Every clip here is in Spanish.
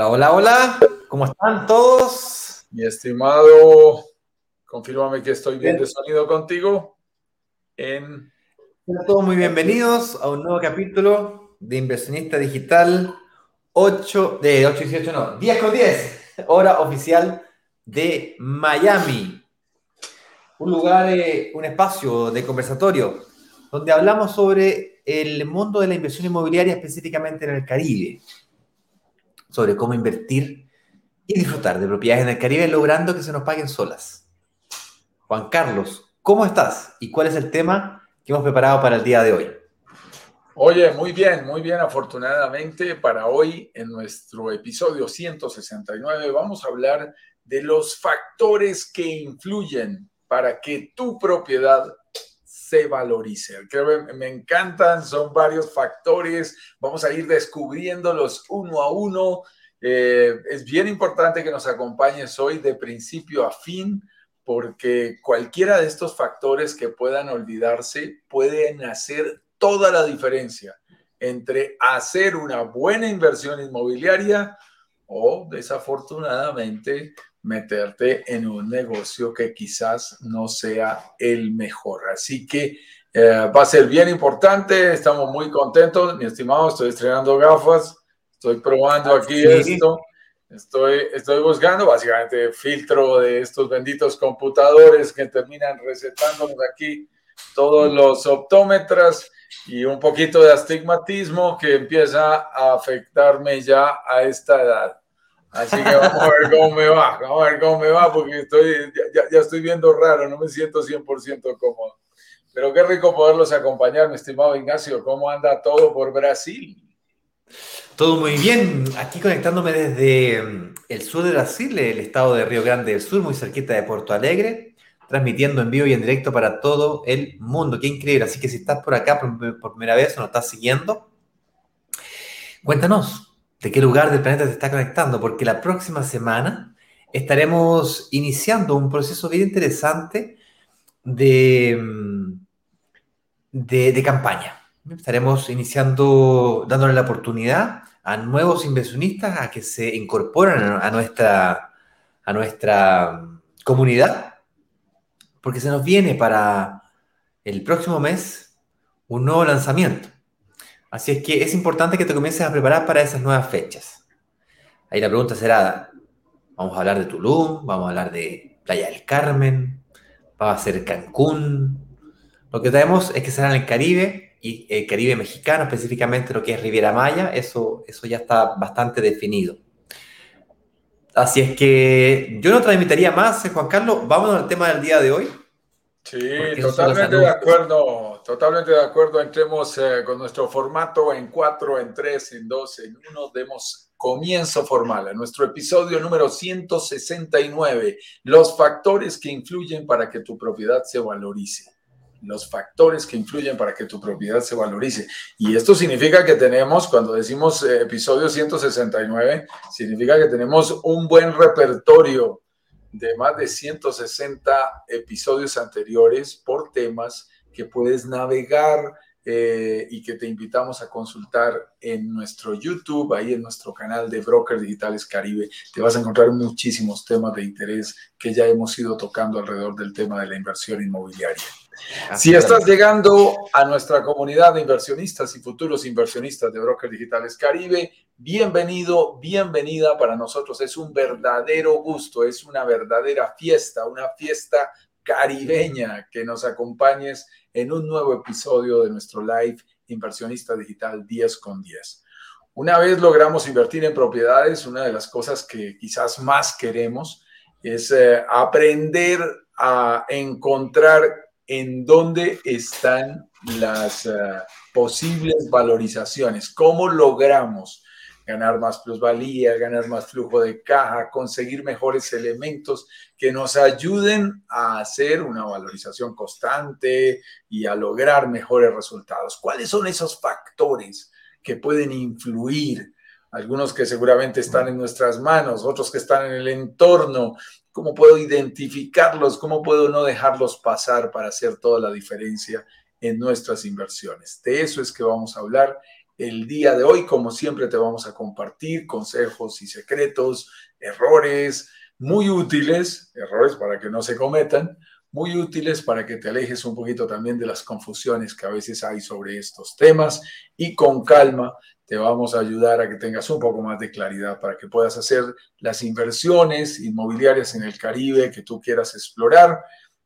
Hola, hola, hola. ¿Cómo están todos? Mi estimado, confírmame que estoy bien de sonido contigo. En... todos muy bienvenidos a un nuevo capítulo de Inversionista Digital 8, de 8 18, no, 10 con 10, hora oficial de Miami. Un lugar, eh, un espacio de conversatorio donde hablamos sobre el mundo de la inversión inmobiliaria, específicamente en el Caribe sobre cómo invertir y disfrutar de propiedades en el Caribe logrando que se nos paguen solas. Juan Carlos, ¿cómo estás? ¿Y cuál es el tema que hemos preparado para el día de hoy? Oye, muy bien, muy bien. Afortunadamente para hoy, en nuestro episodio 169, vamos a hablar de los factores que influyen para que tu propiedad se valorice. Me encantan, son varios factores, vamos a ir descubriéndolos uno a uno. Eh, es bien importante que nos acompañes hoy de principio a fin, porque cualquiera de estos factores que puedan olvidarse pueden hacer toda la diferencia entre hacer una buena inversión inmobiliaria o desafortunadamente meterte en un negocio que quizás no sea el mejor. Así que eh, va a ser bien importante, estamos muy contentos, mi estimado, estoy estrenando gafas, estoy probando aquí esto, estoy, estoy buscando básicamente filtro de estos benditos computadores que terminan recetándonos aquí todos los optómetras y un poquito de astigmatismo que empieza a afectarme ya a esta edad. Así que vamos a ver cómo me va, vamos a ver cómo me va, porque estoy, ya, estoy viendo raro, no me siento 100% cómodo. Pero qué rico poderlos acompañar, mi estimado Ignacio. ¿Cómo anda todo por Brasil? Todo muy bien. Aquí conectándome desde mm, el sur de Brasil, el estado de Río Grande del Sur, muy cerquita de Porto Alegre, transmitiendo en vivo y en directo para todo el mundo. Qué increíble. Así que si estás por acá por, por primera vez o nos estás siguiendo, cuéntanos, de qué lugar del planeta te está conectando, porque la próxima semana estaremos iniciando un proceso bien interesante de, mm, de, campaña. Estaremos iniciando, dándole la oportunidad a nuevos inversionistas a que se incorporen a nuestra, a nuestra comunidad, porque se nos viene para el próximo mes un nuevo lanzamiento. Así es que es importante que te comiences a preparar para esas nuevas fechas. Ahí la pregunta será, vamos a hablar de Tulum, vamos a hablar de Playa del Carmen, va a ser Cancún. Lo que sabemos es que será en el Caribe y el Caribe mexicano, específicamente lo que es Riviera Maya, eso, eso ya está bastante definido. Así es que yo no transmitiría más, Juan Carlos. Vámonos al tema del día de hoy. Sí, totalmente de acuerdo, totalmente de acuerdo. Entremos eh, con nuestro formato en cuatro, en tres, en dos, en uno. Demos comienzo formal a nuestro episodio número 169, los factores que influyen para que tu propiedad se valorice. Los factores que influyen para que tu propiedad se valorice. Y esto significa que tenemos, cuando decimos eh, episodio 169, significa que tenemos un buen repertorio de más de 160 episodios anteriores por temas que puedes navegar eh, y que te invitamos a consultar en nuestro YouTube, ahí en nuestro canal de Brokers Digitales Caribe. Te vas a encontrar muchísimos temas de interés que ya hemos ido tocando alrededor del tema de la inversión inmobiliaria si estás llegando a nuestra comunidad de inversionistas y futuros inversionistas de Brokers Digitales Caribe, bienvenido, bienvenida. Para nosotros es un verdadero gusto, es una verdadera fiesta, una fiesta caribeña que nos acompañes en un nuevo episodio de nuestro live Inversionista Digital 10 con 10. Una vez logramos invertir en propiedades, una de las cosas que quizás más queremos es eh, aprender a encontrar en dónde están las eh, posibles valorizaciones, cómo logramos ganar más plusvalía, ganar más flujo de caja, conseguir mejores elementos que nos ayuden a hacer una valorización constante y a lograr mejores resultados. ¿Cuáles son esos factores que pueden influir? Algunos que seguramente están en nuestras manos, otros que están en el entorno, ¿Cómo puedo identificarlos? ¿Cómo puedo no dejarlos pasar para hacer toda la diferencia en nuestras inversiones? De eso es que vamos a hablar el día de hoy. Como siempre te vamos a compartir consejos y secretos, errores muy útiles, errores para que no se cometan, muy útiles para que te alejes un poquito también de las confusiones que a veces hay sobre estos temas y con calma te vamos a ayudar a que tengas un poco más de claridad para que puedas hacer las inversiones inmobiliarias en el Caribe que tú quieras explorar,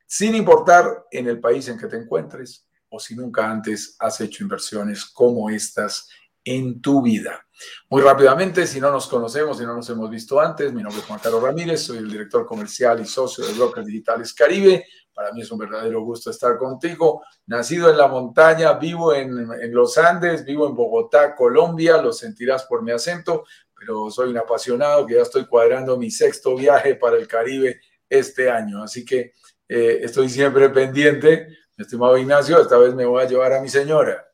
sin importar en el país en que te encuentres o si nunca antes has hecho inversiones como estas en tu vida. Muy rápidamente, si no nos conocemos, si no nos hemos visto antes, mi nombre es Juan Carlos Ramírez, soy el director comercial y socio de Brokers Digitales Caribe. Para mí es un verdadero gusto estar contigo. Nacido en la montaña, vivo en, los Andes, vivo en Bogotá, Colombia, lo sentirás por mi acento, pero soy un apasionado que ya estoy cuadrando mi sexto viaje para el Caribe este año. Así que eh, estoy siempre pendiente. Estimado Ignacio, esta vez me voy a llevar a mi señora.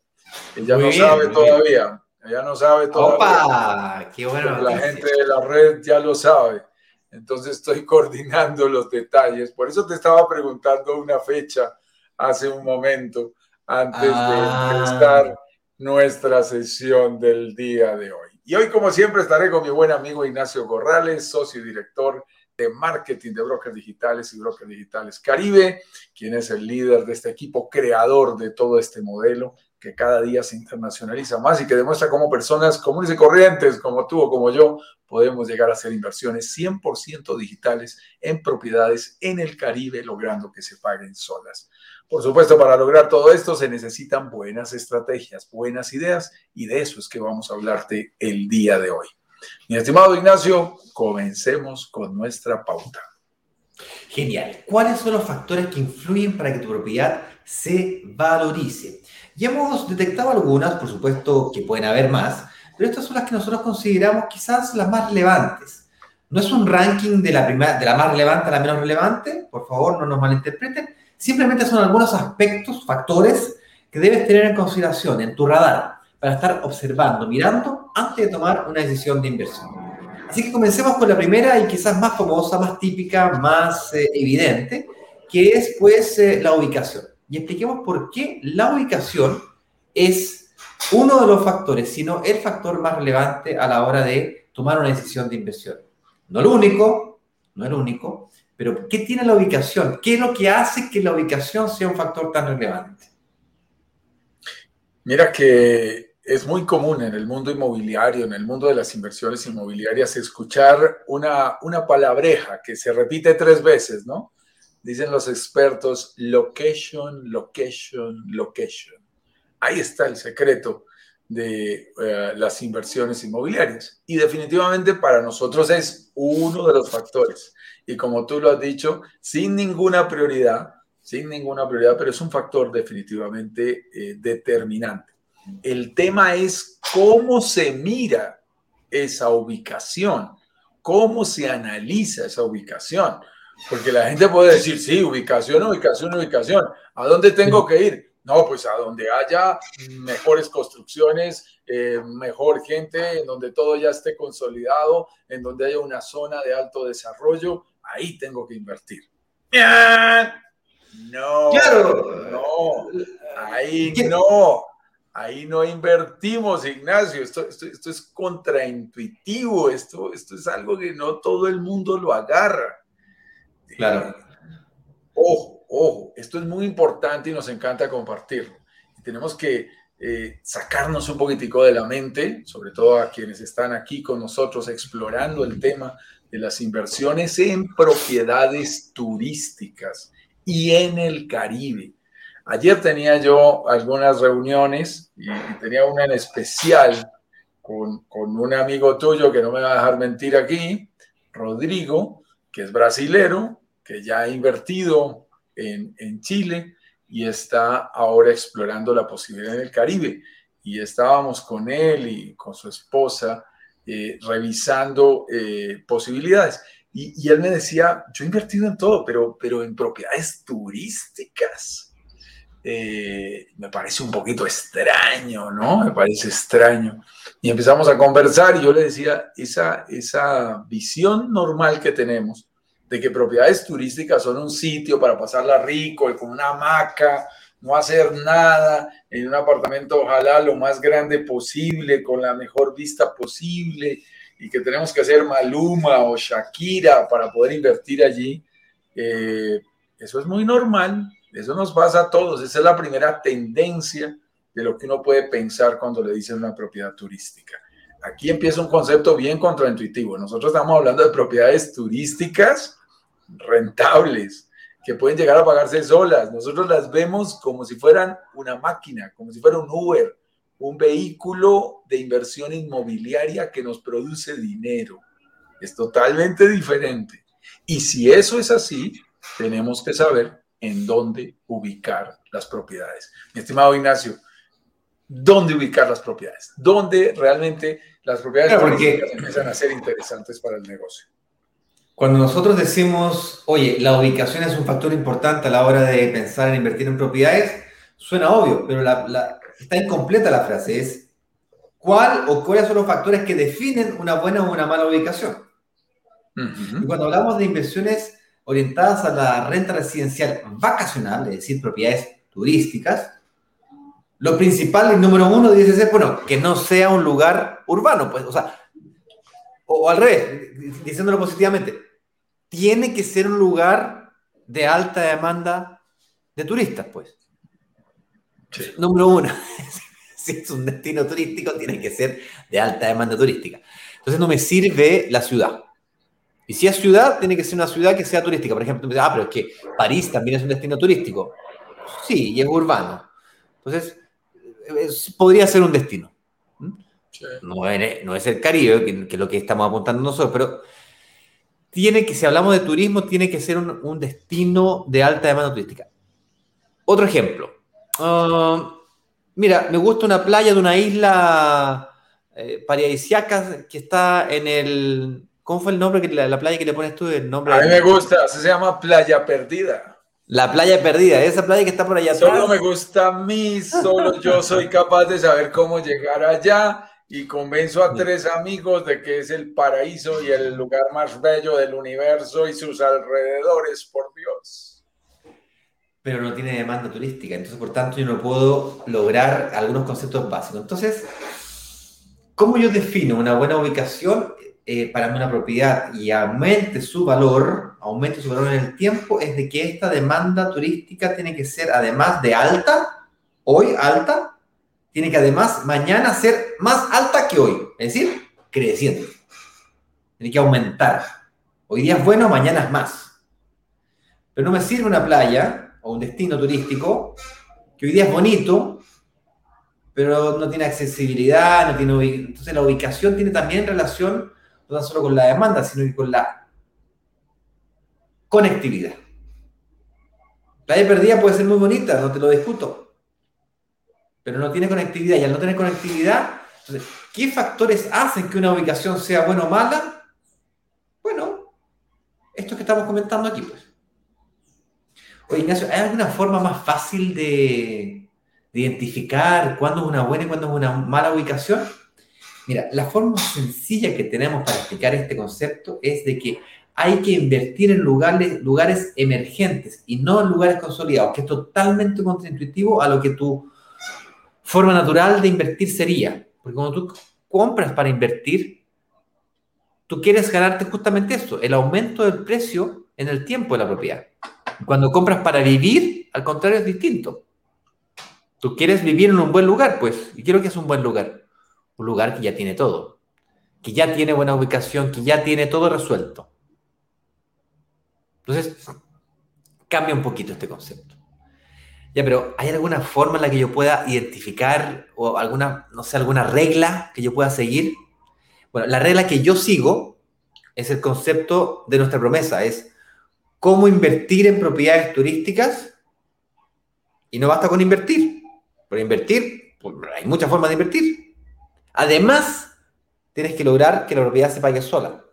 Ella no sabe todavía. Ella no sabe todavía. ¡Opa! ¡Qué bueno! La gente de la red ya lo sabe. Entonces estoy coordinando los detalles. Por eso te estaba preguntando una fecha hace un momento antes de ah. empezar nuestra sesión del día de hoy. Y hoy, como siempre, estaré con mi buen amigo Ignacio Corrales, socio y director de marketing de brokers digitales y brokers digitales Caribe, quien es el líder de este equipo creador de todo este modelo que cada día se internacionaliza más y que demuestra cómo personas comunes y corrientes como tú o como yo podemos llegar a hacer inversiones 100% digitales en propiedades en el Caribe, logrando que se paguen solas. Por supuesto, para lograr todo esto se necesitan buenas estrategias, buenas ideas y de eso es que vamos a hablarte el día de hoy. Mi estimado Ignacio, comencemos con nuestra pauta. Genial. ¿Cuáles son los factores que influyen para que tu propiedad se valorice? Ya hemos detectado algunas, por supuesto que pueden haber más, pero estas son las que nosotros consideramos quizás las más relevantes. No es un ranking de la, primera, de la más relevante a la menos relevante, por favor, no nos malinterpreten. Simplemente son algunos aspectos, factores que debes tener en consideración en tu radar para estar observando, mirando antes de tomar una decisión de inversión. Así que comencemos con la primera y quizás más famosa, más típica, más eh, evidente, que es pues eh, la ubicación y expliquemos por qué la ubicación es uno de los factores, sino el factor más relevante a la hora de tomar una decisión de inversión. No lo único, no el único, pero ¿qué tiene la ubicación? ¿Qué es lo que hace que la ubicación sea un factor tan relevante? Mira que es muy común en el mundo inmobiliario, en el mundo de las inversiones inmobiliarias, escuchar una, una palabreja que se repite tres veces, ¿no? dicen los expertos, location, location, location. Ahí está el secreto de eh, las inversiones inmobiliarias. Y definitivamente para nosotros es uno de los factores. Y como tú lo has dicho, sin ninguna prioridad, sin ninguna prioridad, pero es un factor definitivamente eh, determinante. El tema es cómo se mira esa ubicación, cómo se analiza esa ubicación. Porque la gente puede decir, sí, ubicación, ubicación, ubicación. ¿A dónde tengo que ir? No, pues a donde haya mejores construcciones, eh, mejor gente, en donde todo ya esté consolidado, en donde haya una zona de alto desarrollo, ahí tengo que invertir. No, no, ahí no, ahí no invertimos, Ignacio. Esto, esto, esto es contraintuitivo, esto, esto es algo que no todo el mundo lo agarra. Claro. Ojo, ojo, esto es muy importante y nos encanta compartirlo. tenemos que eh, sacarnos un poquitico de la mente, sobre todo a quienes están aquí con nosotros explorando el tema de las inversiones en propiedades turísticas y en el Caribe. Ayer tenía yo algunas reuniones y, tenía una en especial con, con, un amigo tuyo que no me va a dejar mentir aquí, Rodrigo, que es brasilero, que ya ha invertido en, en Chile y está ahora explorando la posibilidad en el Caribe. Y estábamos con él y con su esposa eh, revisando eh, posibilidades. Y, y, él me decía, yo he invertido en todo, pero, pero en propiedades turísticas. Eh, me parece un poquito extraño, ¿no? Me parece extraño. Y empezamos a conversar y yo le decía, esa, esa visión normal que tenemos de que propiedades turísticas son un sitio para pasarla rico con una hamaca no hacer nada en un apartamento, ojalá lo más grande posible, con la mejor vista posible, y que tenemos que hacer Maluma o Shakira para poder invertir allí. Eh, eso es muy normal, eso nos pasa a todos, esa es la primera tendencia de lo que uno puede pensar cuando le dicen una propiedad turística. Aquí empieza un concepto bien contraintuitivo. Nosotros estamos hablando de propiedades turísticas rentables, que pueden llegar a pagarse solas. Nosotros las vemos como si fueran una máquina, como si fuera un Uber, un vehículo de inversión inmobiliaria que nos produce dinero. Es totalmente diferente. Y si eso es así, tenemos que saber en dónde ubicar las propiedades. Mi estimado Ignacio, ¿dónde ubicar las propiedades? ¿Dónde realmente las propiedades empiezan a ser interesantes para el negocio? Cuando nosotros decimos, oye, la ubicación es un factor importante a la hora de pensar en invertir en propiedades, suena obvio, pero está incompleta la frase. Es cuál o cuáles son los factores que definen una buena o una mala ubicación. Y cuando hablamos de inversiones orientadas a la renta residencial vacacional, es decir, propiedades turísticas, lo principal, el número uno, dice ser, bueno, que no sea un lugar urbano, pues, o sea, o, o al revés, diciéndolo positivamente, tiene que ser un lugar de alta demanda de turistas, pues. Número uno, si es un destino turístico, tiene que ser de alta demanda turística. Entonces no me sirve la ciudad. Y si es ciudad, tiene que ser una ciudad que sea turística. Por ejemplo, ah, pero es que París también es un destino turístico. Sí, y es urbano. Entonces, podría ser un destino. ¿Mm? No, es, el Caribe, que, que, es lo que estamos apuntando nosotros, pero tiene que, si hablamos de turismo, tiene que ser un, destino de alta demanda turística. Otro ejemplo. Ah, mira, me gusta una playa de una isla eh, paradisiaca que está en el... ¿Cómo fue el nombre? que la, playa que le pones tú? El nombre a mí me gusta, se llama Playa Perdida. La playa perdida, esa playa que está por allá atrás. Solo me gusta a mí, solo yo soy capaz de saber cómo llegar allá y convenzo a tres amigos de que es el paraíso y el lugar más bello del universo y sus alrededores, por Dios. Pero no tiene demanda turística, entonces por tanto yo no puedo lograr algunos conceptos básicos. Entonces, ¿cómo yo defino una buena ubicación eh, para una propiedad y aumente su valor, aumente su valor en el tiempo? Es de que esta demanda turística tiene que ser además de alta, hoy alta, tiene que además mañana ser más alta que hoy, es decir, creciendo. Tiene que aumentar. Hoy día es bueno, mañana es más. Pero no me sirve una playa o un destino turístico que hoy día es bonito, pero no tiene accesibilidad, no tiene entonces la ubicación tiene también relación no solo con la demanda, sino que con la conectividad. Playa perdida puede ser muy bonita, no te lo discuto, pero no tiene conectividad. Y al no tener conectividad, ¿qué factores hacen que una ubicación sea buena o mala? Bueno, esto que estamos comentando aquí, pues. Oye, Ignacio, ¿hay alguna forma más fácil de, de identificar cuándo es una buena y cuándo es una mala ubicación? Mira, la forma sencilla que tenemos para explicar este concepto es de que hay que invertir en lugares, lugares emergentes y no en lugares consolidados, que es totalmente contraintuitivo a lo que tú forma natural de invertir sería, porque cuando tú compras para invertir, tú quieres ganarte justamente eso, el aumento del precio en el tiempo de la propiedad. Cuando compras para vivir, al contrario, es distinto. Tú quieres vivir en un buen lugar, pues, y quiero que es un buen lugar. Un lugar que ya tiene todo, que ya tiene buena ubicación, que ya tiene todo resuelto. Entonces, cambia un poquito este concepto. Ya, pero ¿hay alguna forma en la que yo pueda identificar o alguna, no sé, alguna regla que yo pueda seguir? Bueno, la regla que yo sigo es el concepto de nuestra promesa, es cómo invertir en propiedades turísticas y no basta con invertir. Por invertir, pues, hay muchas formas de invertir. Además, tienes que lograr que la propiedad se pague sola,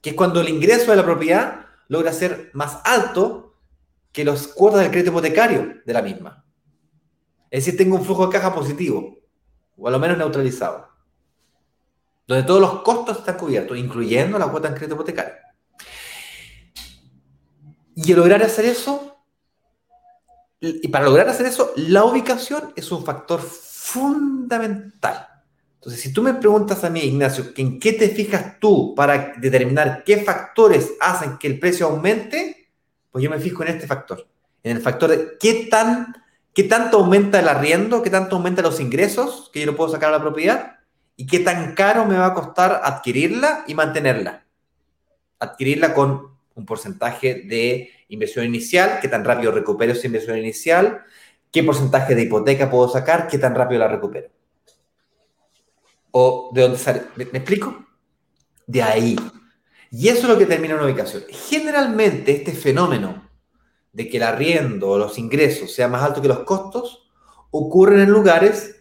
que es cuando el ingreso de la propiedad logra ser más alto que los cuotas del crédito hipotecario de la misma. Es decir, tengo un flujo de caja positivo, o a lo menos neutralizado, donde todos los costos están cubiertos, incluyendo la cuota del crédito hipotecario. Y lograr hacer eso y para lograr hacer eso, la ubicación es un factor fundamental. Entonces, si tú me preguntas a mí, Ignacio, ¿en qué te fijas tú para determinar qué factores hacen que el precio aumente? Pues yo me fijo en este factor, en el factor de qué, tan, qué tanto aumenta el arriendo, qué tanto aumenta los ingresos que yo lo puedo sacar a la propiedad y qué tan caro me va a costar adquirirla y mantenerla. Adquirirla con un porcentaje de inversión inicial, qué tan rápido recupero esa inversión inicial, qué porcentaje de hipoteca puedo sacar, qué tan rápido la recupero. ¿O de dónde sale? ¿Me, explico? De ahí. Y eso es lo que termina una ubicación. Generalmente este fenómeno de que el arriendo o los ingresos sea más alto que los costos ocurren en lugares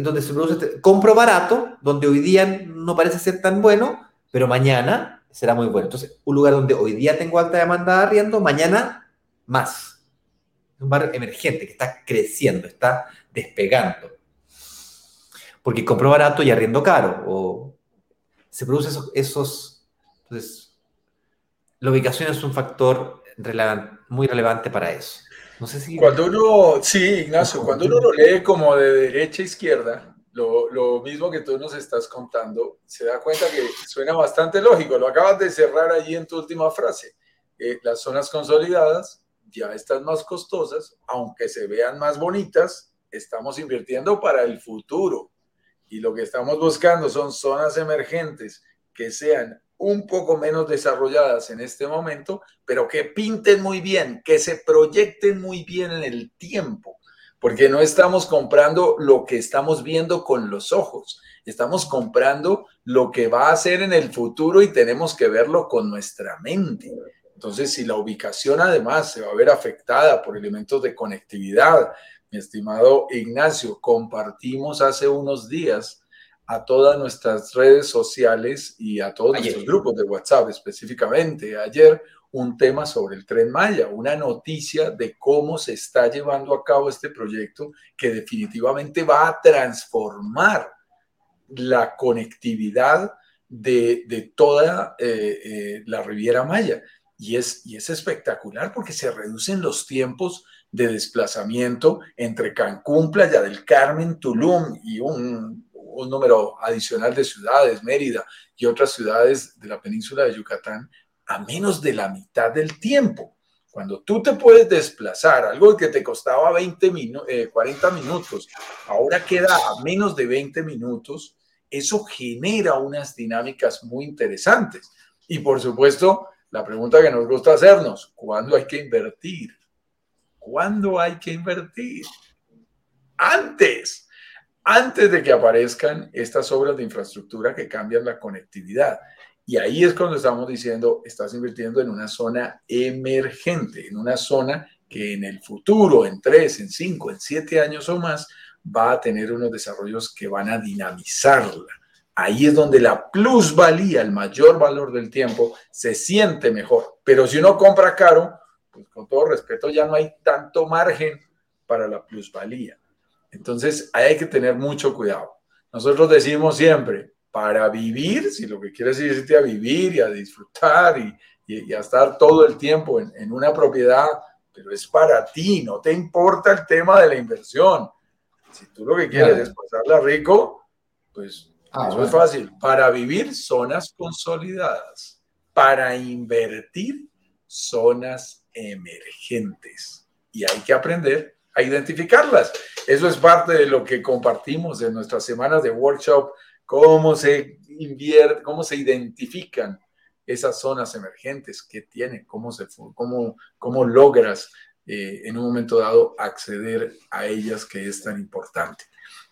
donde se produce este, compro barato, donde hoy día no parece ser tan bueno, pero mañana será muy bueno. Entonces, un lugar donde hoy día tengo alta demanda de arriendo, mañana más. Un barrio emergente que está creciendo, está despegando porque compro barato y arriendo caro, o se producen esos, entonces, la ubicación es un factor muy relevante para eso. No sé si... Cuando uno, sí, Ignacio, cuando uno lo lee como de derecha a izquierda, lo, lo, mismo que tú nos estás contando, se da cuenta que suena bastante lógico. Lo acabas de cerrar allí en tu última frase. Eh, las zonas consolidadas ya están más costosas, aunque se vean más bonitas, estamos invirtiendo para el futuro y lo que estamos buscando son zonas emergentes que sean un poco menos desarrolladas en este momento, pero que pinten muy bien, que se proyecten muy bien en el tiempo, porque no estamos comprando lo que estamos viendo con los ojos, estamos comprando lo que va a ser en el futuro y tenemos que verlo con nuestra mente. Entonces, si la ubicación además se va a ver afectada por elementos de conectividad, mi estimado Ignacio, compartimos hace unos días a todas nuestras redes sociales y a todos nuestros grupos de WhatsApp específicamente ayer un tema sobre el tren Maya, una noticia de cómo se está llevando a cabo este proyecto que definitivamente va a transformar la conectividad de, toda eh, eh, la Riviera Maya. Y es, y es espectacular porque se reducen los tiempos de desplazamiento entre Cancún, Playa del Carmen, Tulum y un, número adicional de ciudades, Mérida y otras ciudades de la península de Yucatán, a menos de la mitad del tiempo. Cuando tú te puedes desplazar, algo que te costaba 20 40 minutos, ahora queda a menos de 20 minutos, eso genera unas dinámicas muy interesantes. Y por supuesto, la pregunta que nos gusta hacernos, ¿cuándo hay que invertir? ¿Cuándo hay que invertir? Antes, antes de que aparezcan estas obras de infraestructura que cambian la conectividad. Y ahí es cuando estamos diciendo, estás invirtiendo en una zona emergente, en una zona que en el futuro, en tres, en cinco, en siete años o más, va a tener unos desarrollos que van a dinamizarla. Ahí es donde la plusvalía, el mayor valor del tiempo, se siente mejor. Pero si uno compra caro, pues con todo respeto, ya no hay tanto margen para la plusvalía. Entonces, hay que tener mucho cuidado. Nosotros decimos siempre, para vivir, si lo que quieres es irte a vivir y a disfrutar y, y, a estar todo el tiempo en, en, una propiedad, pero es para ti, no te importa el tema de la inversión. Si tú lo que quieres es pasarla rico, pues ah, eso es fácil. Para vivir, zonas consolidadas. Para invertir, zonas emergentes y hay que aprender a identificarlas. Eso es parte de lo que compartimos en nuestras semanas de workshop, cómo se invierte, cómo se identifican esas zonas emergentes que tienen, cómo, se, cómo, cómo logras eh, en un momento dado acceder a ellas que es tan importante.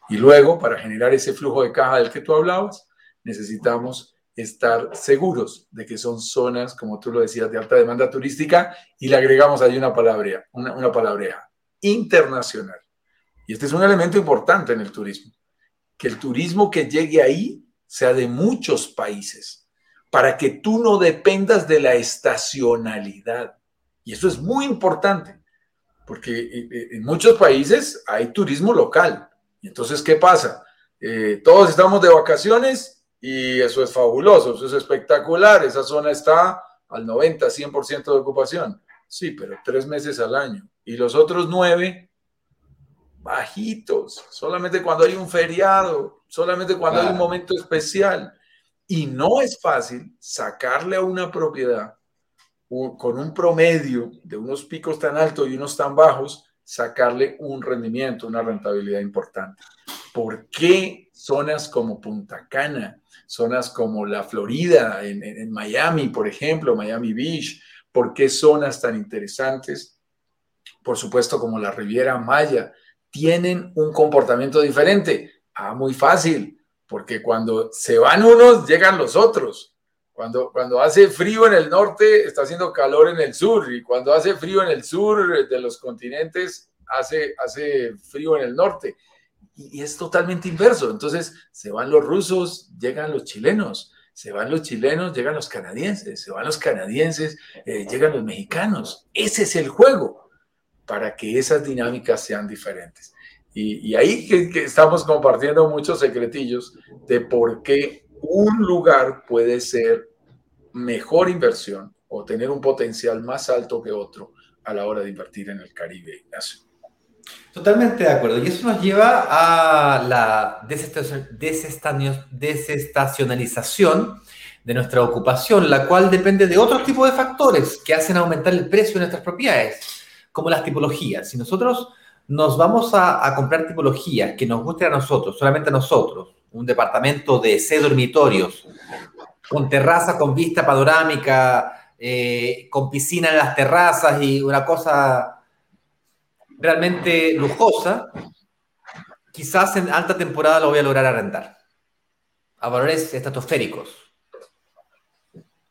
Y luego, para generar ese flujo de caja del que tú hablabas, necesitamos estar seguros de que son zonas, como tú lo decías, de alta demanda turística y le agregamos ahí una palabra, una, una palabreja, internacional. Y este es un elemento importante en el turismo, que el turismo que llegue ahí sea de muchos países, para que tú no dependas de la estacionalidad. Y eso es muy importante, porque eh, eh, en muchos países hay turismo local. Y entonces, ¿qué pasa? Eh, todos estamos de vacaciones y eso es fabuloso, eso es espectacular. Esa zona está al 90, 100% de ocupación. Sí, pero tres meses al año. Y los otros nueve, bajitos, solamente cuando hay un feriado, solamente cuando hay un momento especial. Y no es fácil sacarle a una propiedad con un promedio de unos picos tan altos y unos tan bajos, sacarle un rendimiento, una rentabilidad importante. ¿Por qué zonas como Punta Cana, zonas como la Florida, en, Miami, por ejemplo, Miami Beach, por qué zonas tan interesantes, por supuesto como la Riviera Maya, tienen un comportamiento diferente? Ah, muy fácil, porque cuando se van unos, llegan los otros. Cuando, cuando hace frío en el norte, está haciendo calor en el sur, y cuando hace frío en el sur de los continentes, hace, hace frío en el norte. Y, es totalmente inverso. Entonces, se van los rusos, llegan los chilenos, se van los chilenos, llegan los canadienses, se van los canadienses, eh, llegan los mexicanos. Ese es el juego para que esas dinámicas sean diferentes. Y, ahí que estamos compartiendo muchos secretillos de por qué un lugar puede ser mejor inversión o tener un potencial más alto que otro a la hora de invertir en el Caribe, Ignacio. Totalmente de acuerdo. Y eso nos lleva a la desestacionalización de nuestra ocupación, la cual depende de otros tipos de factores que hacen aumentar el precio de nuestras propiedades, como las tipologías. Si nosotros nos vamos a, a comprar tipologías que nos gusten a nosotros, solamente a nosotros, un departamento de C dormitorios, con terraza con vista panorámica, eh, con piscina en las terrazas y una cosa realmente lujosa, quizás en alta temporada lo voy a lograr arrendar a valores estratosféricos.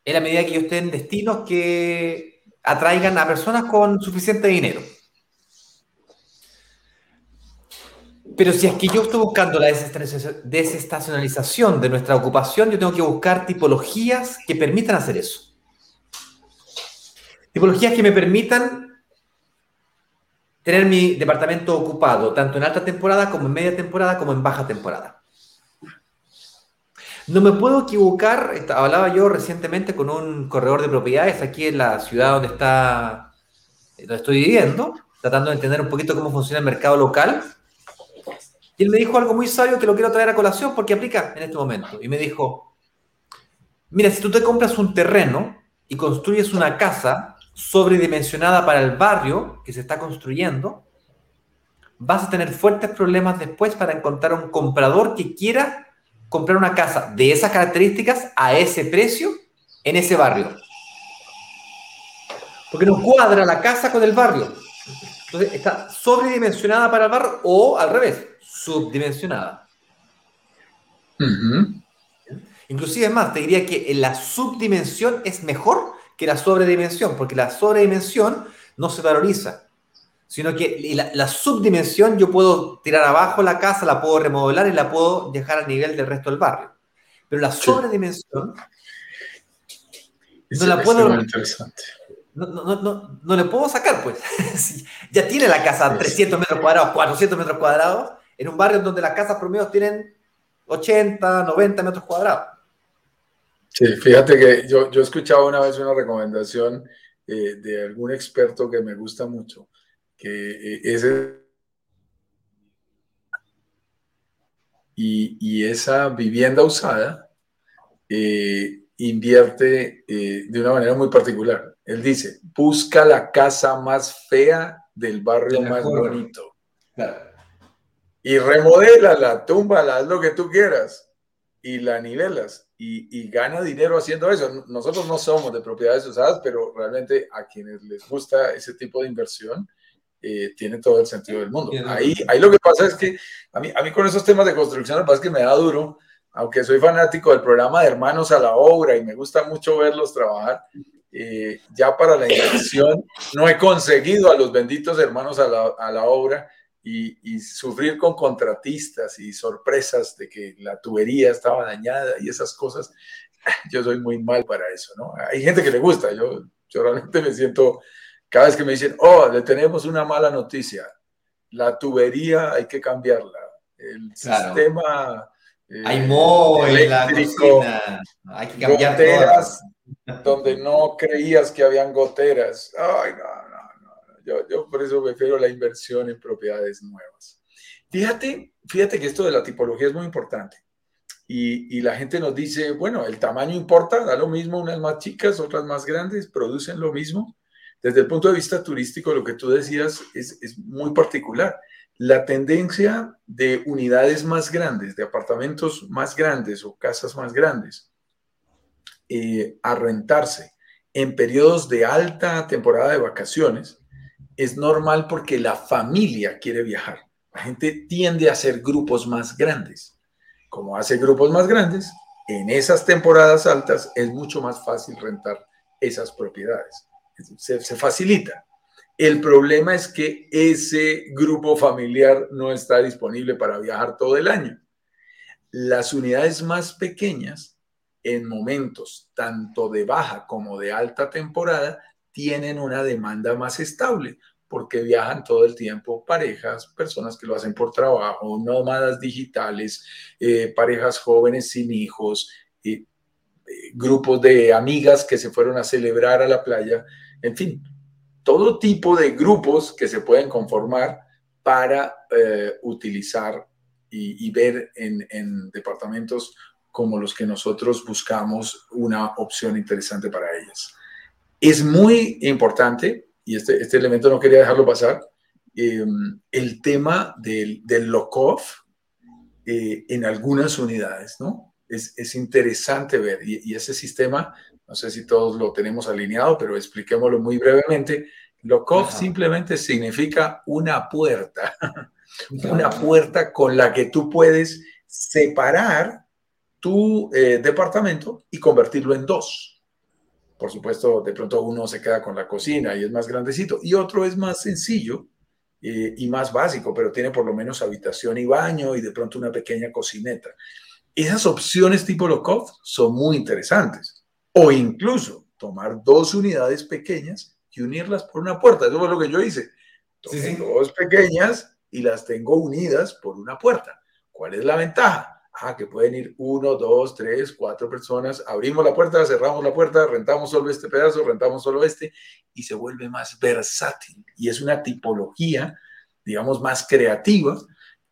En la medida que yo esté en destinos que atraigan a personas con suficiente dinero. Pero si es que yo estoy buscando la desestacionalización de nuestra ocupación, yo tengo que buscar tipologías que permitan hacer eso. Tipologías que me permitan tener mi departamento ocupado, tanto en alta temporada como en media temporada, como en baja temporada. No me puedo equivocar, hablaba yo recientemente con un corredor de propiedades aquí en la ciudad donde está, estoy viviendo, tratando de entender un poquito cómo funciona el mercado local y él me dijo algo muy sabio que lo quiero traer a colación porque aplica en este momento. Y me dijo, mira, si tú te compras un terreno y construyes una casa sobredimensionada para el barrio que se está construyendo, vas a tener fuertes problemas después para encontrar un comprador que quiera comprar una casa de esas características a ese precio en ese barrio. Porque no cuadra la casa con el barrio. Entonces está sobredimensionada para el barrio o al revés subdimensionada. Inclusive es más, te diría que la subdimensión es mejor que la sobredimensión, porque la sobredimensión no se valoriza, sino que la, subdimensión yo puedo tirar abajo la casa, la puedo remodelar y la puedo dejar al nivel del resto del barrio. Pero la sobredimensión no la puedo... No, no, no, le puedo sacar, pues. ya tiene la casa 300 metros cuadrados, 400 metros cuadrados, en un barrio donde las casas promedio tienen 80, 90 metros cuadrados. Sí, fíjate que yo, yo escuchaba una vez una recomendación eh, de algún experto que me gusta mucho, que eh, ese... Y, y, esa vivienda usada eh, invierte de una manera muy particular. Él dice, busca la casa más fea del barrio más bonito. Claro y remodela tumba haz lo que tú quieras y la nivelas y, y, gana dinero haciendo eso. Nosotros no somos de propiedades usadas, pero realmente a quienes les gusta ese tipo de inversión, eh, tiene todo el sentido del mundo. Ahí, ahí lo que pasa es que a mí, a mí con esos temas de construcción, lo que pasa es que me da duro, aunque soy fanático del programa de Hermanos a la Obra y me gusta mucho verlos trabajar, eh, ya para la inversión no he conseguido a los benditos hermanos a la, a la obra y, sufrir con contratistas y sorpresas de que la tubería estaba dañada y esas cosas, yo soy muy mal para eso, ¿no? Hay gente que le gusta, yo, yo realmente me siento, cada vez que me dicen, oh, le tenemos una mala noticia, la tubería hay que cambiarla, el sistema... Eh, hay moho eléctrico, hay que cambiar goteras, donde no creías que habían goteras. Ay, no. Yo, yo por eso prefiero la inversión en propiedades nuevas. Fíjate, fíjate que esto de la tipología es muy importante. Y, y, la gente nos dice, bueno, el tamaño importa, da lo mismo, unas más chicas, otras más grandes, producen lo mismo. Desde el punto de vista turístico, lo que tú decías es, es muy particular. La tendencia de unidades más grandes, de apartamentos más grandes o casas más grandes, eh, a rentarse en periodos de alta temporada de vacaciones, es normal porque la familia quiere viajar. La gente tiende a hacer grupos más grandes. Como hace grupos más grandes, en esas temporadas altas es mucho más fácil rentar esas propiedades. Se, se, facilita. El problema es que ese grupo familiar no está disponible para viajar todo el año. Las unidades más pequeñas, en momentos tanto de baja como de alta temporada, tienen una demanda más estable porque viajan todo el tiempo parejas, personas que lo hacen por trabajo, nómadas digitales, eh, parejas jóvenes sin hijos, eh, grupos de amigas que se fueron a celebrar a la playa, en fin, todo tipo de grupos que se pueden conformar para eh, utilizar y, ver en, en departamentos como los que nosotros buscamos una opción interesante para ellas. Es muy importante y este, este elemento no quería dejarlo pasar, em, el tema del, del lock-off eh, en algunas unidades, ¿no? Es, es interesante ver, y, ese sistema, no sé si todos lo tenemos alineado, pero expliquémoslo muy brevemente. Lock-off simplemente significa una puerta, una puerta con la que tú puedes separar tu eh, departamento y convertirlo en dos. Por supuesto, de pronto uno se queda con la cocina y es más grandecito, y otro es más sencillo eh, y más básico, pero tiene por lo menos habitación y baño y de pronto una pequeña cocineta. Esas opciones tipo low son muy interesantes. O incluso tomar dos unidades pequeñas y unirlas por una puerta. Eso es lo que yo hice. Tomé dos pequeñas y las tengo unidas por una puerta. ¿Cuál es la ventaja? Ah, que pueden ir uno, dos, tres, cuatro personas, abrimos la puerta, cerramos la puerta, rentamos solo este pedazo, rentamos solo este, y se vuelve más versátil. Y es una tipología, digamos, más creativa,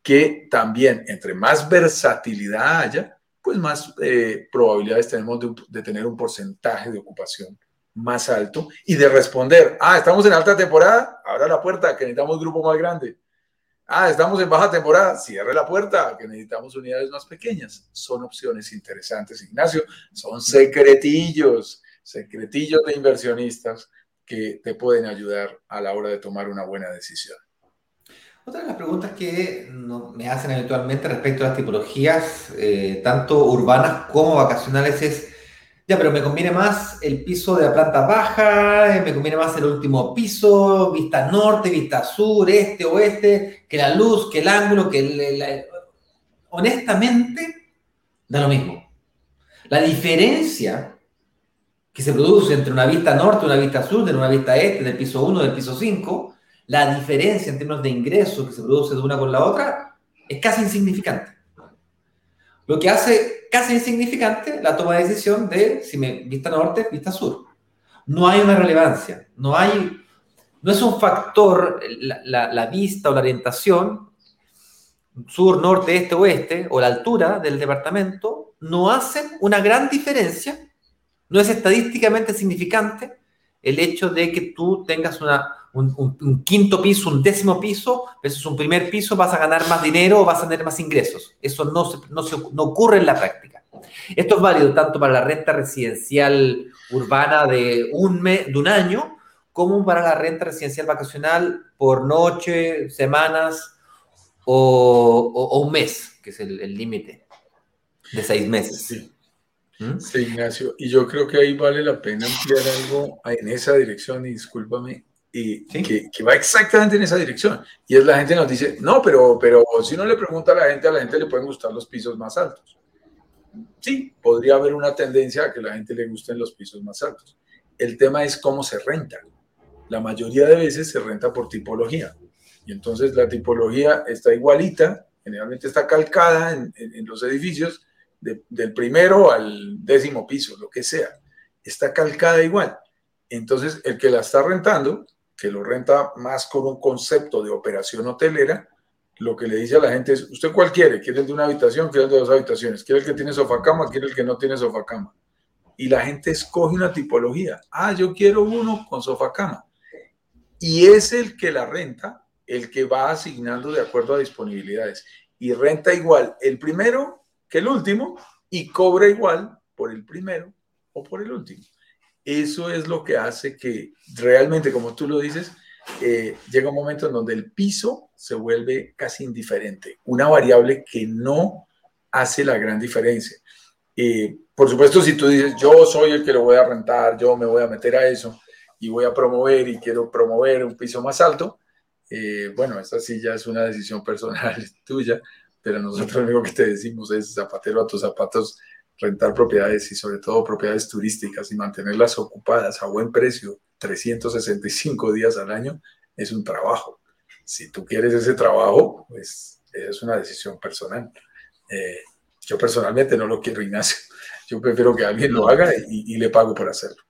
que también entre más versatilidad haya, pues más eh, probabilidades tenemos de, de tener un porcentaje de ocupación más alto y de responder, ah, estamos en alta temporada, abra la puerta, que necesitamos un grupo más grande Ah, estamos en baja temporada, cierre la puerta, que necesitamos unidades más pequeñas. Son opciones interesantes, Ignacio. Son secretillos, secretillos de inversionistas que te pueden ayudar a la hora de tomar una buena decisión. Otra de las preguntas que me hacen habitualmente respecto a las tipologías, eh, tanto urbanas como vacacionales, es ya, pero me conviene más el piso de la planta baja, eh, me conviene más el último piso, vista norte, vista sur, este, oeste, que la luz, que el ángulo, que el, honestamente da lo mismo. La diferencia que se produce entre una vista norte una vista sur, de una vista este, del piso 1, del piso 5, la diferencia en términos de ingresos que se produce de una con la otra es casi insignificante. Lo que hace casi insignificante la toma de decisión de si me vista norte, vista sur. No hay una relevancia, no hay, no es un factor la, la, vista o la orientación, sur, norte, este, oeste, o la altura del departamento, no hacen una gran diferencia, no es estadísticamente significante el hecho de que tú tengas una, un, quinto piso, un décimo piso, es un primer piso, vas a ganar más dinero o vas a tener más ingresos. Eso no, se, no, se, no ocurre en la práctica. Esto es válido tanto para la renta residencial urbana de un, mes, de un año como para la renta residencial vacacional por noche, semanas o, o, un mes, que es el límite de seis meses. Sí. ¿Mm? sí. Ignacio. Y yo creo que ahí vale la pena ampliar algo en esa dirección, y discúlpame, y que, que, va exactamente en esa dirección. Y es la gente nos dice, no, pero, pero si uno le pregunta a la gente, a la gente le pueden gustar los pisos más altos. Sí, podría haber una tendencia a que la gente le gusten los pisos más altos. El tema es cómo se renta. La mayoría de veces se renta por tipología. Y entonces la tipología está igualita, generalmente está calcada en, en, los edificios del primero al décimo piso, lo que sea está calcada igual. Entonces, el que la está rentando, que lo renta más con un concepto de operación hotelera, lo que le dice a la gente es, ¿usted cuál quiere? ¿Quiere el de una habitación? ¿Quiere el de dos habitaciones? ¿Quiere el que tiene sofá cama? ¿Quiere el que no tiene sofá cama? Y la gente escoge una tipología. Ah, yo quiero uno con sofá cama. Y es el que la renta, el que va asignando de acuerdo a disponibilidades. Y renta igual el primero que el último y cobra igual por el primero o por el último. Eso es lo que hace que realmente, como tú lo dices, eh, llega un momento en donde el piso se vuelve casi indiferente, una variable que no hace la gran diferencia. Eh, por supuesto, si tú dices, yo soy el que lo voy a rentar, yo me voy a meter a eso y voy a promover y quiero promover un piso más alto, eh, bueno, esa sí ya es una decisión personal tuya, pero nosotros lo único que te decimos es zapatero a tus zapatos, rentar propiedades y sobre todo propiedades turísticas y mantenerlas ocupadas a buen precio 365 días al año es un trabajo. Si tú quieres ese trabajo, pues es una decisión personal. Eh, yo personalmente no lo quiero, Ignacio. Yo prefiero que alguien lo haga y, le pago por hacerlo.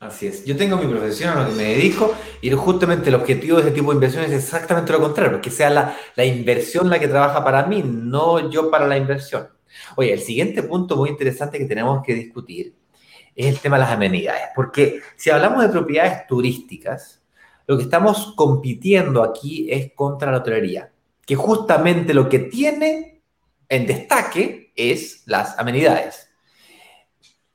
Así es. Yo tengo mi profesión a lo que me dedico y justamente el objetivo de ese tipo de inversión es exactamente lo contrario, que sea la, la inversión la que trabaja para mí, no yo para la inversión. Oye, el siguiente punto muy interesante que tenemos que discutir es el tema de las amenidades, porque si hablamos de propiedades turísticas, lo que estamos compitiendo aquí es contra la hotelería, que justamente lo que tiene en destaque es las amenidades.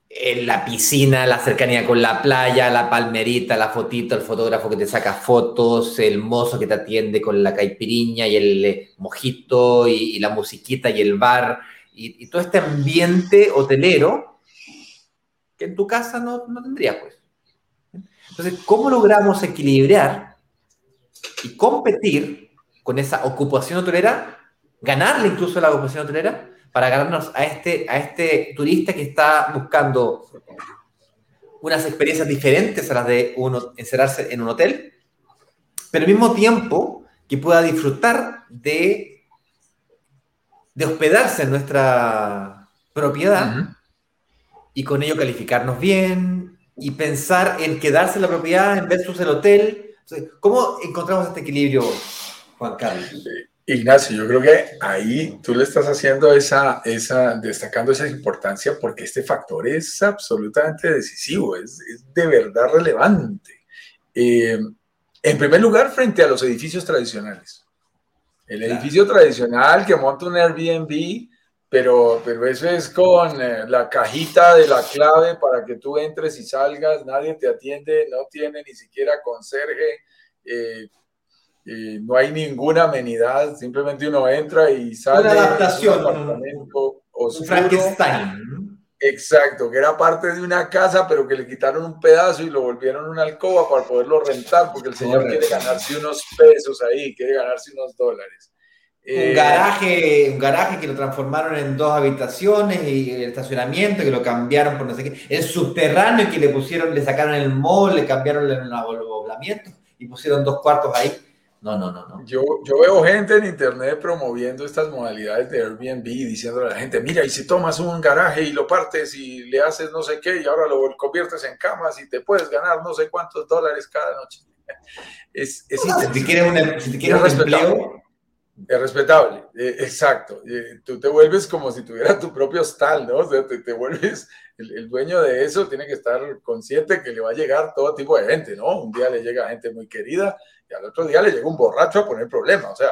En la piscina, la cercanía con la playa, la palmerita, la fotito, el fotógrafo que te saca fotos, el mozo que te atiende con la caipiriña y el eh, mojito y, la musiquita y el bar y, todo este ambiente hotelero que en tu casa no, no tendrías, pues. Entonces, ¿cómo logramos equilibrar y competir con esa ocupación hotelera, ganarle incluso la ocupación hotelera, para ganarnos a este, a este turista que está buscando unas experiencias diferentes a las de uno encerrarse en un hotel, pero al mismo tiempo que pueda disfrutar de, de hospedarse en nuestra propiedad y con ello calificarnos bien y pensar en quedarse en la propiedad en versus el hotel. ¿Cómo encontramos este equilibrio, Juan Carlos? Ignacio, yo creo que ahí tú le estás haciendo esa, esa, destacando esa importancia porque este factor es absolutamente decisivo, es, de verdad relevante. Eh, en primer lugar, frente a los edificios tradicionales. El edificio tradicional que monta un Airbnb pero, pero eso es con eh, la cajita de la clave para que tú entres y salgas, nadie te atiende, no tiene ni siquiera conserje, eh, no hay ninguna amenidad, simplemente uno entra y sale. Una adaptación, un Frankenstein. Exacto, que era parte de una casa, pero que le quitaron un pedazo y lo volvieron una alcoba para poderlo rentar, porque el señor quiere ganarse unos pesos ahí, quiere ganarse unos dólares. Un eh, garaje, un garaje que lo transformaron en dos habitaciones y el estacionamiento que lo cambiaron por no sé qué. El subterráneo que le pusieron, le sacaron el mall, le cambiaron el aboblamiento y pusieron dos cuartos ahí. No, no, no, no. Yo, yo veo gente en internet promoviendo estas modalidades de Airbnb y diciendo a la gente, mira, y si tomas un garaje y lo partes y le haces no sé qué y ahora lo conviertes en camas y te puedes ganar no sé cuántos dólares cada noche. Es, es si quieres un, si quieres un empleo, es respetable, eh, exacto. Eh, tú te vuelves como si tuvieras tu propio hostal, ¿no? O sea, te, vuelves, el, dueño de eso tiene que estar consciente que le va a llegar todo tipo de gente, ¿no? Un día le llega gente muy querida y al otro día le llega un borracho a poner problemas. O sea,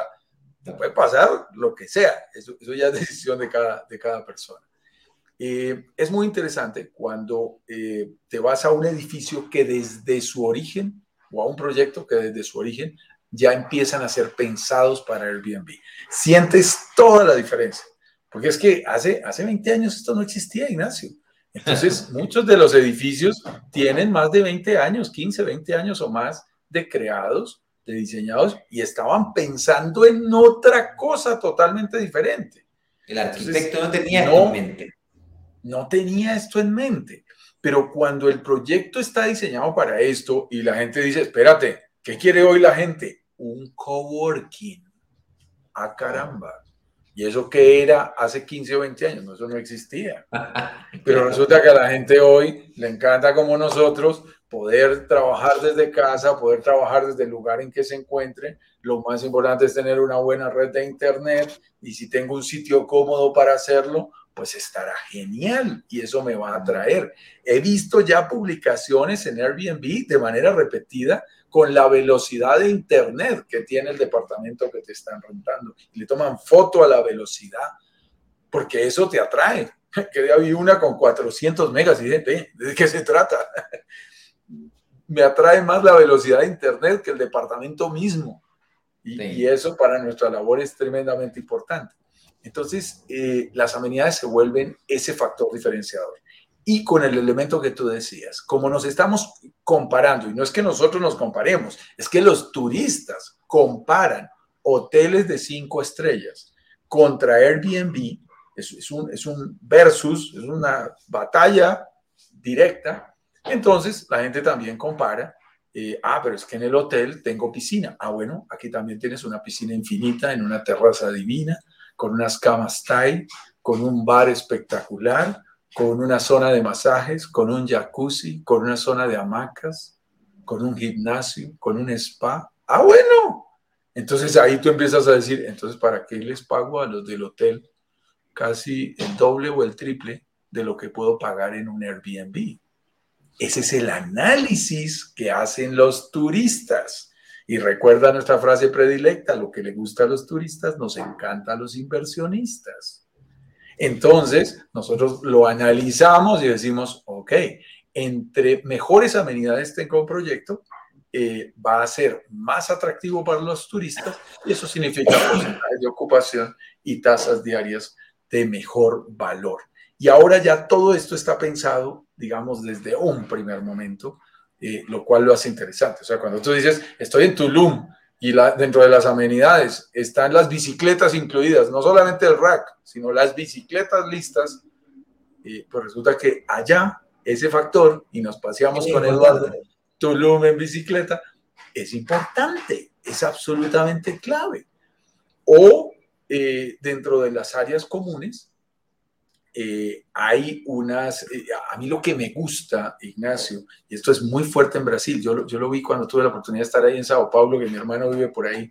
te puede pasar lo que sea. Eso, eso ya es decisión de cada, de cada persona. Eh, es muy interesante cuando te vas a un edificio que desde su origen, o a un proyecto que desde su origen ya empiezan a ser pensados para Airbnb. Sientes toda la diferencia, porque es que hace, hace 20 años esto no existía, Ignacio. Entonces, muchos de los edificios tienen más de 20 años, 15, 20 años o más de creados, de diseñados, y estaban pensando en otra cosa totalmente diferente. El arquitecto no tenía esto en mente. No tenía esto en mente. Pero cuando el proyecto está diseñado para esto y la gente dice, espérate, ¿qué quiere hoy la gente? un coworking. a ah, caramba. ¿Y eso qué era hace 15 o 20 años? No, eso no existía. Pero resulta que a la gente hoy le encanta como nosotros poder trabajar desde casa, poder trabajar desde el lugar en que se encuentre. Lo más importante es tener una buena red de Internet y si tengo un sitio cómodo para hacerlo, pues estará genial y eso me va a atraer. He visto ya publicaciones en Airbnb de manera repetida con la velocidad de Internet que tiene el departamento que te están rentando. Y le toman foto a la velocidad porque eso te atrae. Que había una con 400 megas y ¿de qué se trata? me atrae más la velocidad de Internet que el departamento mismo. Y, eso para nuestra labor es tremendamente importante. Entonces, eh, las amenidades se vuelven ese factor diferenciador. Y con el elemento que tú decías, como nos estamos comparando, y no es que nosotros nos comparemos, es que los turistas comparan hoteles de cinco estrellas contra Airbnb, es, es, un, es un versus, es una batalla directa entonces, la gente también compara, eh, ah, pero es que en el hotel tengo piscina. Ah, bueno, aquí también tienes una piscina infinita en una terraza divina, con unas camas Thai, con un bar espectacular, con una zona de masajes, con un jacuzzi, con una zona de hamacas, con un gimnasio, con un spa. Ah, bueno. Entonces ahí tú empiezas a decir, entonces, ¿para qué les pago a los del hotel casi el doble o el triple de lo que puedo pagar en un Airbnb? Ese es el análisis que hacen los turistas. Y recuerda nuestra frase predilecta, lo que le gusta a los turistas nos encanta a los inversionistas. Entonces, nosotros lo analizamos y decimos, ok, entre mejores amenidades tengo un proyecto, eh, va a ser más atractivo para los turistas y eso significa porcentajes de ocupación y tasas diarias de mejor valor. Y ahora ya todo esto está pensado digamos, desde un primer momento, eh, lo cual lo hace interesante. O sea, cuando tú dices, estoy en Tulum y la, dentro de las amenidades están las bicicletas incluidas, no solamente el rack, sino las bicicletas listas, eh, pues resulta que allá ese factor, y nos paseamos con Eduardo, Tulum en bicicleta, es importante, es absolutamente clave. O eh, dentro de las áreas comunes, eh, hay unas, eh, a mí lo que me gusta, Ignacio, y esto es muy fuerte en Brasil, yo, yo lo vi cuando tuve la oportunidad de estar ahí en Sao Paulo, que mi hermano vive por ahí,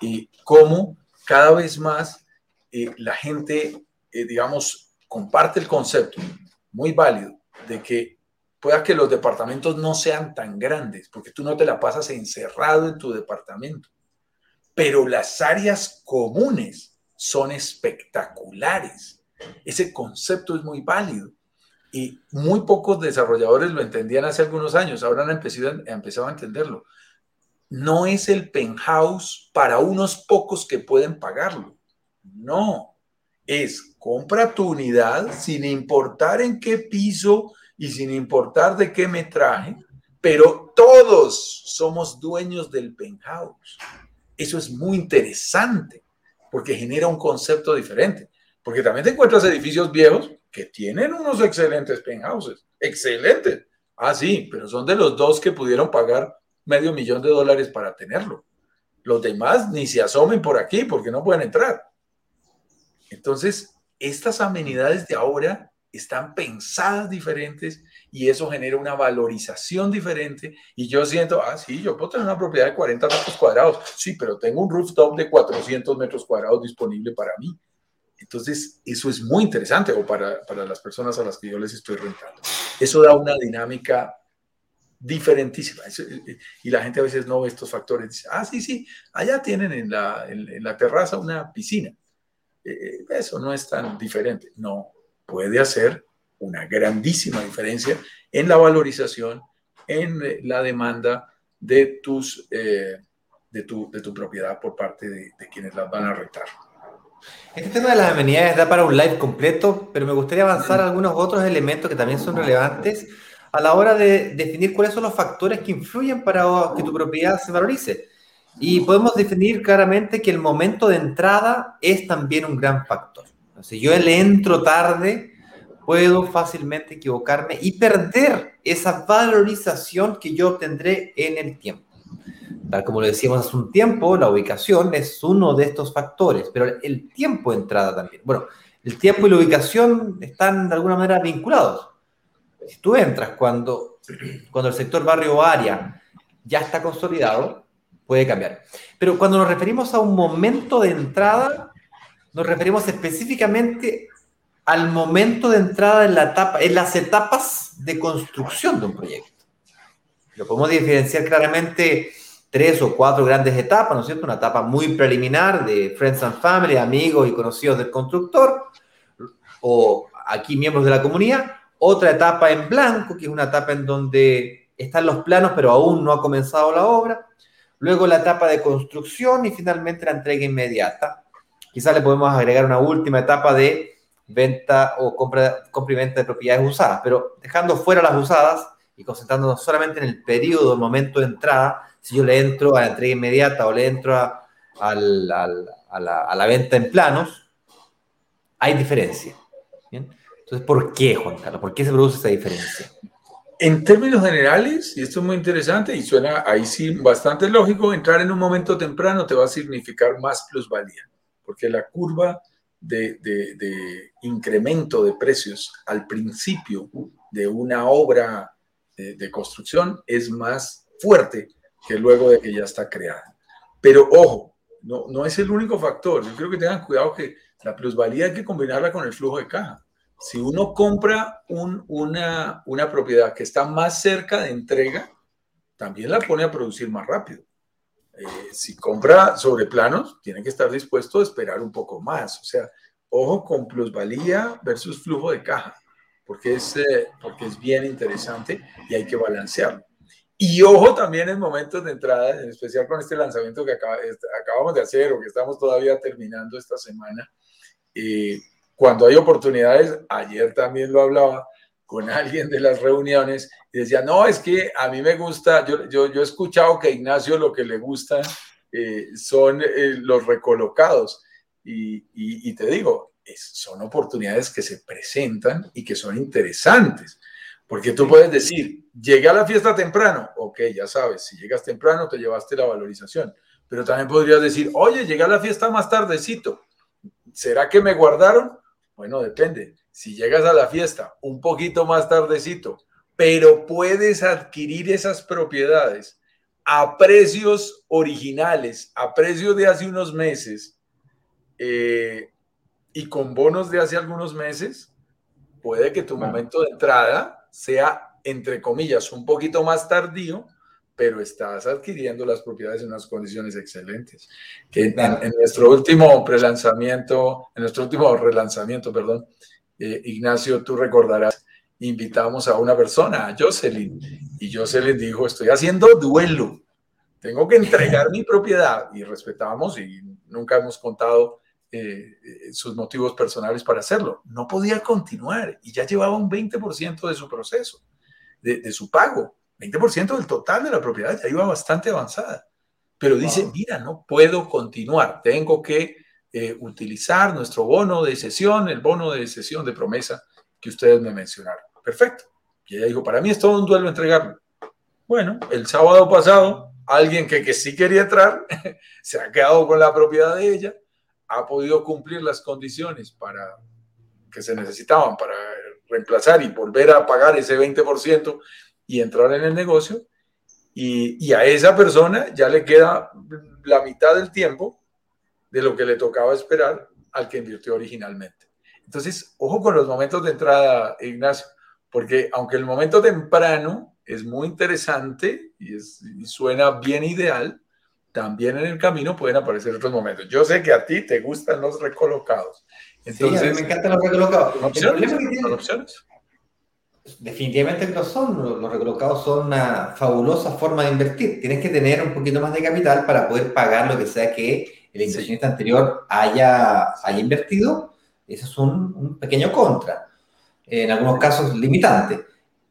y cómo cada vez más eh, la gente, digamos, comparte el concepto, muy válido, de que pueda que los departamentos no sean tan grandes, porque tú no te la pasas encerrado en tu departamento, pero las áreas comunes son espectaculares ese concepto es muy válido. Y muy pocos desarrolladores lo entendían hace algunos años, ahora han empezado, empezado a entenderlo. No es el penthouse para unos pocos que pueden pagarlo. No, es compra tu unidad sin importar en qué piso y sin importar de qué metraje, pero todos somos dueños del penthouse. Eso es muy interesante porque genera un concepto diferente. Porque también te encuentras edificios viejos que tienen unos excelentes penthouses. Excelentes. Ah, sí, pero son de los dos que pudieron pagar medio millón de dólares para tenerlo. Los demás ni se asomen por aquí porque no pueden entrar. Entonces, estas amenidades de ahora están pensadas diferentes y eso genera una valorización diferente. Y yo siento, ah, sí, yo puedo tener una propiedad de 40 metros cuadrados. Sí, pero tengo un rooftop de 400 metros cuadrados disponible para mí. Entonces, eso es muy interesante o para, para, las personas a las que yo les estoy rentando. Eso da una dinámica diferentísima. y la gente a veces no ve estos factores. Dice, ah, sí, sí, allá tienen en la, en, la terraza una piscina. Eh, eso no es tan diferente. No, puede hacer una grandísima diferencia en la valorización, en la demanda de, tus, eh, de, tu, de tu propiedad por parte de, de quienes las van a rentar. Este tema de las amenidades da para un live completo, pero me gustaría avanzar a algunos otros elementos que también son relevantes a la hora de definir cuáles son los factores que influyen para que tu propiedad se valorice. Y podemos definir claramente que el momento de entrada es también un gran factor. Si yo le entro tarde, puedo fácilmente equivocarme y perder esa valorización que yo obtendré en el tiempo. Tal como lo decíamos hace un tiempo, la ubicación es uno de estos factores, pero el tiempo de entrada también. Bueno, el tiempo y la ubicación están de alguna manera vinculados. Si tú entras cuando, cuando el sector barrio o área ya está consolidado, puede cambiar. Pero cuando nos referimos a un momento de entrada, nos referimos específicamente al momento de entrada en, la etapa, en las etapas de construcción de un proyecto. Lo podemos diferenciar claramente tres o cuatro grandes etapas, ¿no es cierto? Una etapa muy preliminar de Friends and Family, amigos y conocidos del constructor, o aquí miembros de la comunidad. Otra etapa en blanco, que es una etapa en donde están los planos, pero aún no ha comenzado la obra. Luego la etapa de construcción y finalmente la entrega inmediata. Quizás le podemos agregar una última etapa de venta o compra, compra de propiedades usadas, pero dejando fuera las usadas, y concentrándonos solamente en el periodo, el momento de entrada, si yo le entro a la entrega inmediata o le entro a, la, venta en planos, hay diferencia. Entonces, ¿por qué, Juan Carlos? ¿Por qué se produce esa diferencia? En términos generales, y esto es muy interesante y suena ahí sí bastante lógico, entrar en un momento temprano te va a significar más plusvalía, porque la curva de, de incremento de precios al principio de una obra de, construcción es más fuerte que luego de que ya está creada. Pero ojo, no, no es el único factor. Yo creo que tengan cuidado que la plusvalía hay que combinarla con el flujo de caja. Si uno compra un, una, una propiedad que está más cerca de entrega, también la pone a producir más rápido. Eh, si compra sobre planos, tiene que estar dispuesto a esperar un poco más. O sea, ojo con plusvalía versus flujo de caja porque es, eh, porque es bien interesante y hay que balancearlo. Y ojo también en momentos de entrada, en especial con este lanzamiento que acabamos de hacer o que estamos todavía terminando esta semana, eh, cuando hay oportunidades, ayer también lo hablaba con alguien de las reuniones y decía, no, es que a mí me gusta, yo, yo, yo he escuchado que a Ignacio lo que le gusta eh, son los recolocados. Y, y, y, te digo, son oportunidades que se presentan y que son interesantes. Porque tú puedes decir, llegué a la fiesta temprano, ok, ya sabes, si llegas temprano te llevaste la valorización, pero también podrías decir, oye, llegué a la fiesta más tardecito, ¿será que me guardaron? Bueno, depende. Si llegas a la fiesta un poquito más tardecito, pero puedes adquirir esas propiedades a precios originales, a precios de hace unos meses, eh, y con bonos de hace algunos meses, puede que tu momento de entrada sea, entre comillas, un poquito más tardío, pero estás adquiriendo las propiedades en unas condiciones excelentes. Que en, nuestro último prelanzamiento, en nuestro último relanzamiento, perdón, eh, Ignacio, tú recordarás, invitamos a una persona, a Jocelyn, y Jocelyn dijo, estoy haciendo duelo, tengo que entregar mi propiedad, y respetamos y nunca hemos contado eh, eh, sus motivos personales para hacerlo. No podía continuar y ya llevaba un 20% de su proceso, de, su pago. 20% del total de la propiedad ya iba bastante avanzada. Pero dice, mira, no puedo continuar, tengo que eh, utilizar nuestro bono de sesión, el bono de sesión de promesa que ustedes me mencionaron. Perfecto. Y ella dijo, para mí es todo un duelo entregarlo. Bueno, el sábado pasado, alguien que, que sí quería entrar se ha quedado con la propiedad de ella ha podido cumplir las condiciones para que se necesitaban para reemplazar y volver a pagar ese 20% y entrar en el negocio. Y, y, a esa persona ya le queda la mitad del tiempo de lo que le tocaba esperar al que invirtió originalmente. Entonces, ojo con los momentos de entrada, Ignacio, porque aunque el momento temprano es muy interesante y, es, y suena bien ideal, también en el camino pueden aparecer otros momentos. Yo sé que a ti te gustan los recolocados. Entonces, sí, a mí me encantan los recolocados. ¿Son opciones? Definitivamente no son. Los recolocados son una fabulosa forma de invertir. Tienes que tener un poquito más de capital para poder pagar lo que sea que el inversionista anterior haya, haya invertido. Eso es un, un pequeño contra. En algunos casos limitante.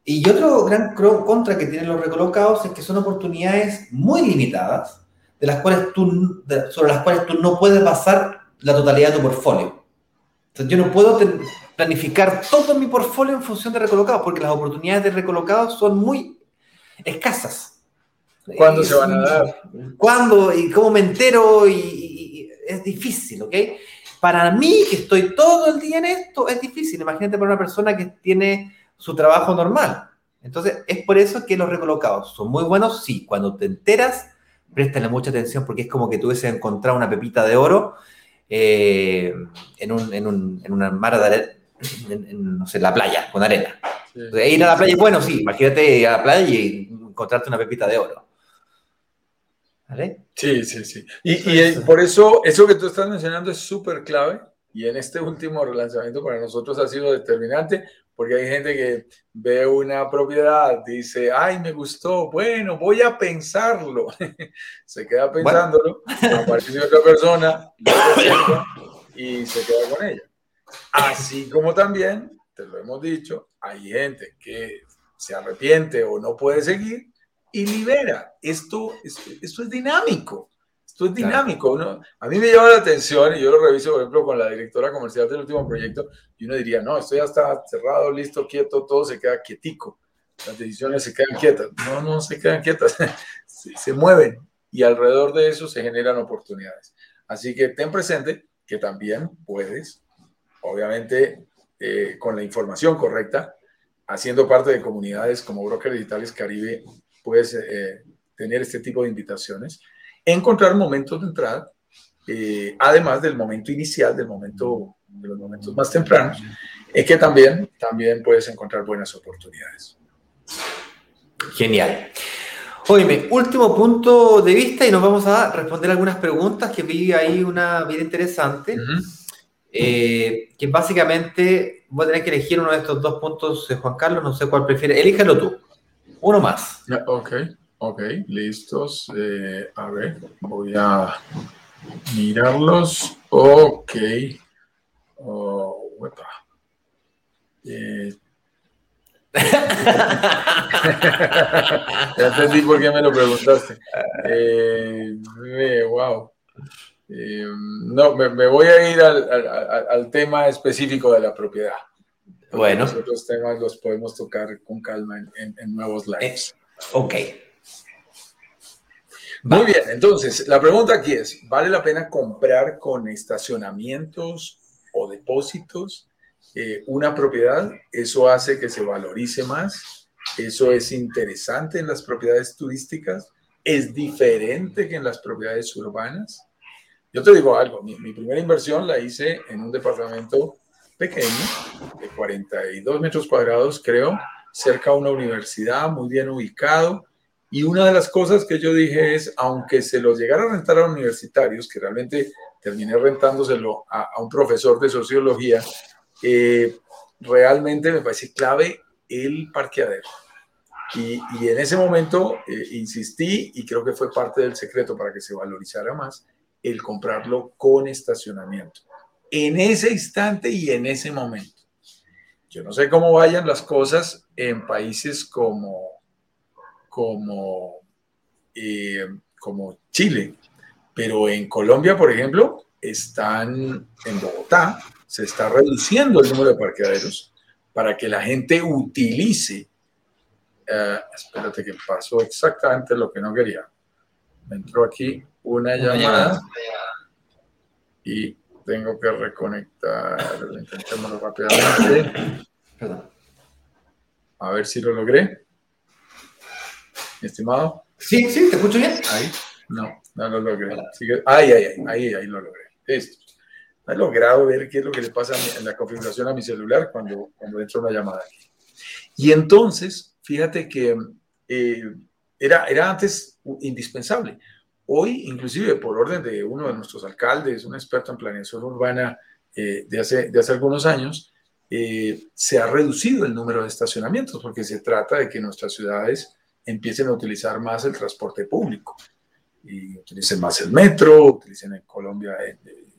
Y otro gran contra que tienen los recolocados es que son oportunidades muy limitadas de las cuales tú, sobre las cuales tú no puedes basar la totalidad de tu portfolio. Entonces, yo no puedo planificar todo mi portfolio en función de recolocados, porque las oportunidades de recolocados son muy escasas. ¿Cuándo se van a dar? ¿Cuándo y cómo me entero? Y, es difícil, ¿ok? Para mí, que estoy todo el día en esto, es difícil. Imagínate para una persona que tiene su trabajo normal. Entonces, es por eso que los recolocados son muy buenos, sí. Cuando te enteras, préstale mucha atención porque es como que tú hubieses encontrado una pepita de oro eh, en, un, en, un, en, una mar de arena, en, no sé, la playa, con arena. ir a la playa, bueno, sí, imagínate ir a la playa y encontrarte una pepita de oro. ¿Vale? Sí, sí, sí. Y, y por eso, eso que tú estás mencionando es súper clave y en este último relanzamiento para nosotros ha sido determinante porque hay gente que ve una propiedad, dice, ay, me gustó, bueno, voy a pensarlo. se queda pensándolo, aparece otra persona y se queda con ella. Así como también, te lo hemos dicho, hay gente que se arrepiente o no puede seguir y libera. Esto, esto, es dinámico. Esto es dinámico. A mí me llama la atención y yo lo reviso, por ejemplo, con la directora comercial del último proyecto y uno diría, no, esto ya está cerrado, listo, quieto, todo se queda quietico. Las decisiones se quedan quietas. No, no se quedan quietas, se, se mueven y alrededor de eso se generan oportunidades. Así que ten presente que también puedes, obviamente, eh, con la información correcta, haciendo parte de comunidades como Broker Digitales Caribe, puedes eh, tener este tipo de invitaciones, encontrar momentos de entrada, eh, además del momento inicial, del momento, de los momentos más tempranos, es que también, también puedes encontrar buenas oportunidades. Genial. Oye, último punto de vista y nos vamos a responder algunas preguntas que vi ahí una bien interesante. Eh, que básicamente voy a tener que elegir uno de estos dos puntos, Juan Carlos, no sé cuál prefiere. Elíjalo tú. Uno más. Ok, ok, listos. Eh, a ver, voy a mirarlos. Ok. Oh, eh, ya entendí por qué me lo preguntaste. Eh, wow. Eh, no, me, voy a ir al, tema específico de la propiedad. Bueno. Los otros temas los podemos tocar con calma en, nuevos lives. Eh, ok. Muy bien, entonces la pregunta aquí es, ¿vale la pena comprar con estacionamientos o depósitos eh, una propiedad? ¿Eso hace que se valorice más? ¿Eso es interesante en las propiedades turísticas? ¿Es diferente que en las propiedades urbanas? Yo te digo algo, mi, primera inversión la hice en un departamento pequeño, de 42 metros cuadrados, creo, cerca a una universidad, muy bien ubicado. Y una de las cosas que yo dije es, aunque se lo llegara a rentar a universitarios, que realmente terminé rentándoselo a, un profesor de sociología, eh, realmente me parece clave el parqueadero. Y, en ese momento eh, insistí y creo que fue parte del secreto para que se valorizara más el comprarlo con estacionamiento. En ese instante y en ese momento. Yo no sé cómo vayan las cosas en países como, como, eh, como Chile, pero en Colombia, por ejemplo, están en Bogotá, se está reduciendo el número de parqueaderos para que la gente utilice. Eh, espérate que pasó exactamente lo que no quería. Me entró aquí una, llamada, y tengo que reconectar. Intentémoslo rápidamente. A ver si lo logré. Estimado. Sí, sí, te escucho bien. Ahí. No, no lo logré. Ahí, ahí, ahí, ahí, lo logré. Esto. He logrado ver qué es lo que le pasa en la configuración a mi celular cuando, cuando entra una llamada aquí. Y entonces, fíjate que eh, era, era antes indispensable. Hoy, inclusive por orden de uno de nuestros alcaldes, un experto en planeación urbana eh, de, hace, de hace algunos años, eh, se ha reducido el número de estacionamientos porque se trata de que nuestras ciudades empiecen a utilizar más el transporte público y utilicen más el metro, utilicen en Colombia, eh,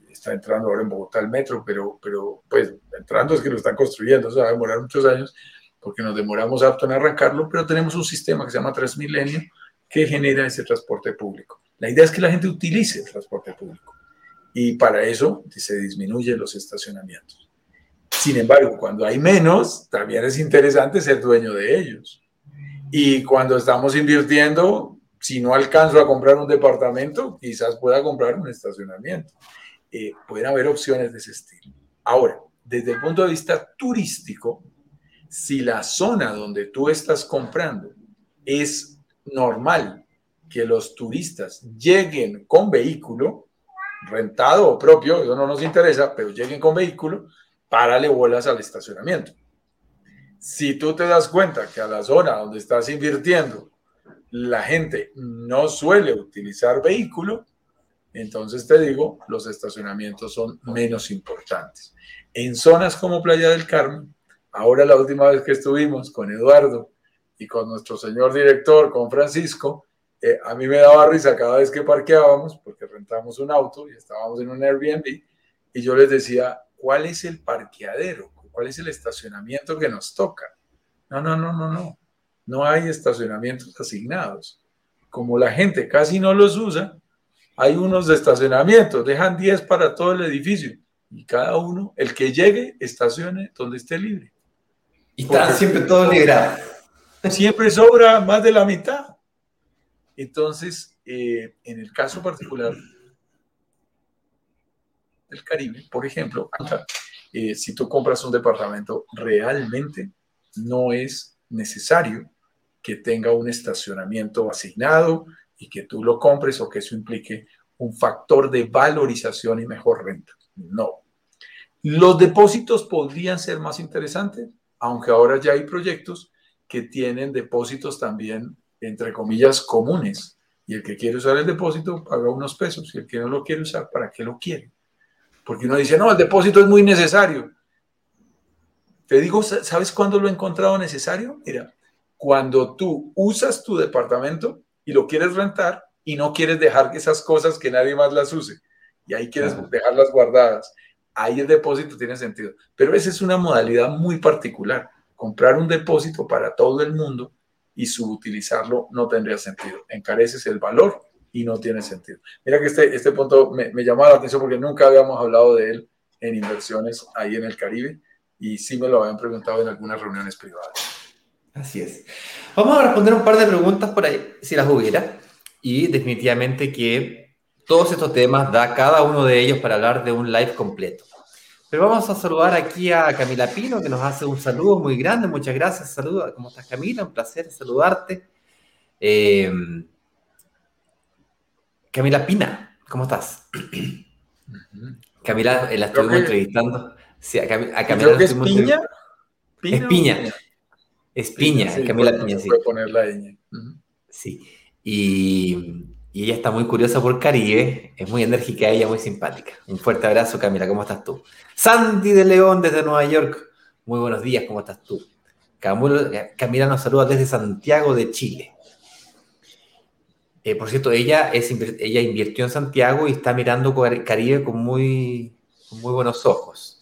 está entrando ahora en Bogotá el metro, pero, pero pues entrando es que lo están construyendo, eso va a demorar muchos años porque nos demoramos harto en arrancarlo, pero tenemos un sistema que se llama Transmilenio que genera ese transporte público. La idea es que la gente utilice el transporte público y para eso se disminuyen los estacionamientos. Sin embargo, cuando hay menos, también es interesante ser dueño de ellos. Y cuando estamos invirtiendo, si no alcanzo a comprar un departamento, quizás pueda comprar un estacionamiento. Eh, pueden haber opciones de ese estilo. Ahora, desde el punto de vista turístico, si la zona donde tú estás comprando es normal que los turistas lleguen con vehículo, rentado o propio, eso no nos interesa, pero lleguen con vehículo, párale bolas al estacionamiento. Si tú te das cuenta que a la zona donde estás invirtiendo la gente no suele utilizar vehículo, entonces te digo, los estacionamientos son menos importantes. En zonas como Playa del Carmen, ahora la última vez que estuvimos con Eduardo y con nuestro señor director, con Francisco, eh, a mí me daba risa cada vez que parqueábamos, porque rentamos un auto y estábamos en un Airbnb, y yo les decía, ¿cuál es el parqueadero? ¿Cuál es el estacionamiento que nos toca? No, no, no, no, no. No hay estacionamientos asignados. Como la gente casi no los usa, hay unos de estacionamiento, dejan 10 para todo el edificio y cada uno, el que llegue, estacione donde esté libre. Y está siempre todo liberado. Siempre sobra más de la mitad. Entonces, eh, en el caso particular del Caribe, por ejemplo, eh, si tú compras un departamento, realmente no es necesario que tenga un estacionamiento asignado y que tú lo compres o que eso implique un factor de valorización y mejor renta. No. Los depósitos podrían ser más interesantes, aunque ahora ya hay proyectos que tienen depósitos también, entre comillas, comunes. Y el que quiere usar el depósito paga unos pesos y el que no lo quiere usar, ¿para qué lo quiere? Porque uno dice, no, el depósito es muy necesario. Te digo, ¿sabes cuándo lo he encontrado necesario? Mira, cuando tú usas tu departamento y lo quieres rentar y no quieres dejar esas cosas que nadie más las use y ahí quieres dejarlas guardadas. Ahí el depósito tiene sentido. Pero esa es una modalidad muy particular. Comprar un depósito para todo el mundo y subutilizarlo no tendría sentido. Encareces el valor y no tiene sentido. Mira que este, este punto me, me llamaba la atención porque nunca habíamos hablado de él en inversiones ahí en el Caribe y sí me lo habían preguntado en algunas reuniones privadas. Así es. Vamos a responder un par de preguntas por ahí, si las hubiera. Y definitivamente que todos estos temas da cada uno de ellos para hablar de un live completo. Pero vamos a saludar aquí a Camila Pino, que nos hace un saludo muy grande. Muchas gracias. Saludos. ¿Cómo estás, Camila? Un placer saludarte. Eh, Camila Pina, ¿cómo estás? Camila, eh, la estuvimos entrevistando. Sí, a, Camila es Piña. Es Piña. Es Piña, Camila Piña, sí. poner la Sí. Y, ella está muy curiosa por Caribe, es muy enérgica ella, muy simpática. Un fuerte abrazo, Camila, ¿cómo estás tú? Sandy de León desde Nueva York, muy buenos días, ¿cómo estás tú? Camila nos saluda desde Santiago de Chile. Eh, por cierto, ella, es, ella invirtió en Santiago y está mirando Caribe con muy, con muy buenos ojos.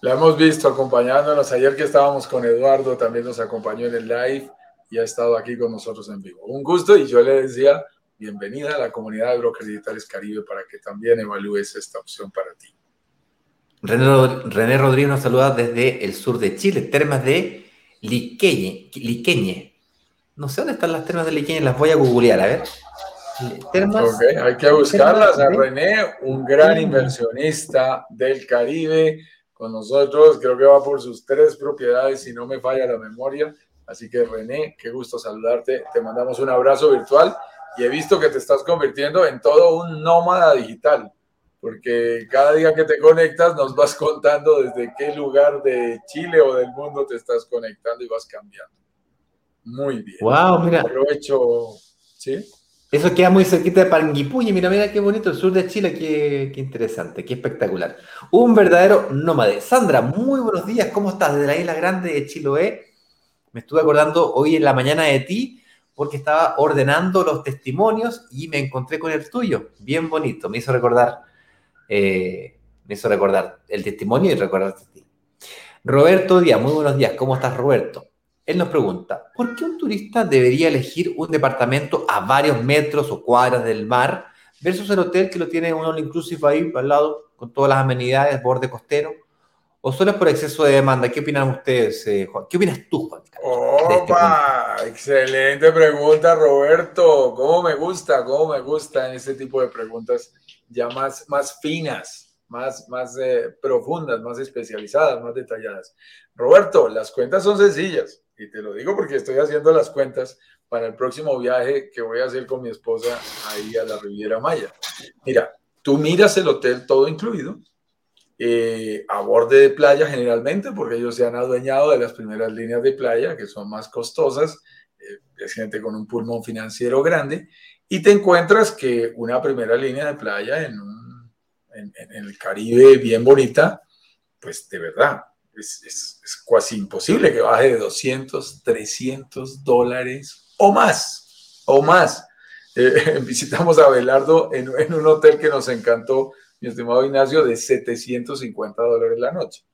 La hemos visto acompañándonos. Ayer que estábamos con Eduardo, también nos acompañó en el live y ha estado aquí con nosotros en vivo. Un gusto y yo le decía, bienvenida a la comunidad de Brokers Digitales Caribe para que también evalúes esta opción para ti. René, Rodríguez nos saluda desde el sur de Chile, termas de Liqueñe, Liqueñe. No sé dónde están las termas de Liqueñe, las voy a googlear, a ver. Termas, hay que buscarlas. A René, un gran inversionista del Caribe, con nosotros. Creo que va por sus tres propiedades, si no me falla la memoria. Así que René, qué gusto saludarte. Te mandamos un abrazo virtual y he visto que te estás convirtiendo en todo un nómada digital, porque cada día que te conectas nos vas contando desde qué lugar de Chile o del mundo te estás conectando y vas cambiando. Muy bien. Wow, mira. Aprovecho, ¿sí? Eso queda muy cerquita de Panguipulli. Mira, mira qué bonito el sur de Chile, qué, qué, interesante, qué espectacular. Un verdadero nómade. Sandra, muy buenos días, ¿cómo estás? Desde la isla grande de Chiloé. Me estuve acordando hoy en la mañana de ti porque estaba ordenando los testimonios y me encontré con el tuyo. Bien bonito, me hizo recordar, eh, me hizo recordar el testimonio y recordarte a ti. Roberto Díaz, muy buenos días, ¿cómo estás, Roberto? Él nos pregunta, ¿por qué un turista debería elegir un departamento a varios metros o cuadras del mar versus el hotel que lo tiene un all inclusive ahí al lado con todas las amenidades, borde costero? o solo es por exceso de demanda? ¿Qué opinan ustedes, eh, Juan? ¿Qué opinas tú, Juan? Este ¡Opa! Excelente pregunta, Roberto. ¿Cómo me gusta? ¿Cómo me gusta en este tipo de preguntas ya más, más finas, más, más eh, profundas, más especializadas, más detalladas? Roberto, las cuentas son sencillas y te lo digo porque estoy haciendo las cuentas para el próximo viaje que voy a hacer con mi esposa ahí a la Riviera Maya. Mira, tú miras el hotel todo incluido, eh, a borde de playa generalmente, porque ellos se han adueñado de las primeras líneas de playa, que son más costosas, eh, es gente con un pulmón financiero grande, y te encuentras que una primera línea de playa en, en, el Caribe bien bonita, pues de verdad, es, es, es casi imposible que baje de 200, 300 dólares o más, o más. Eh, visitamos a Belardo en, un hotel que nos encantó, mi estimado Ignacio, de 750 dólares la noche.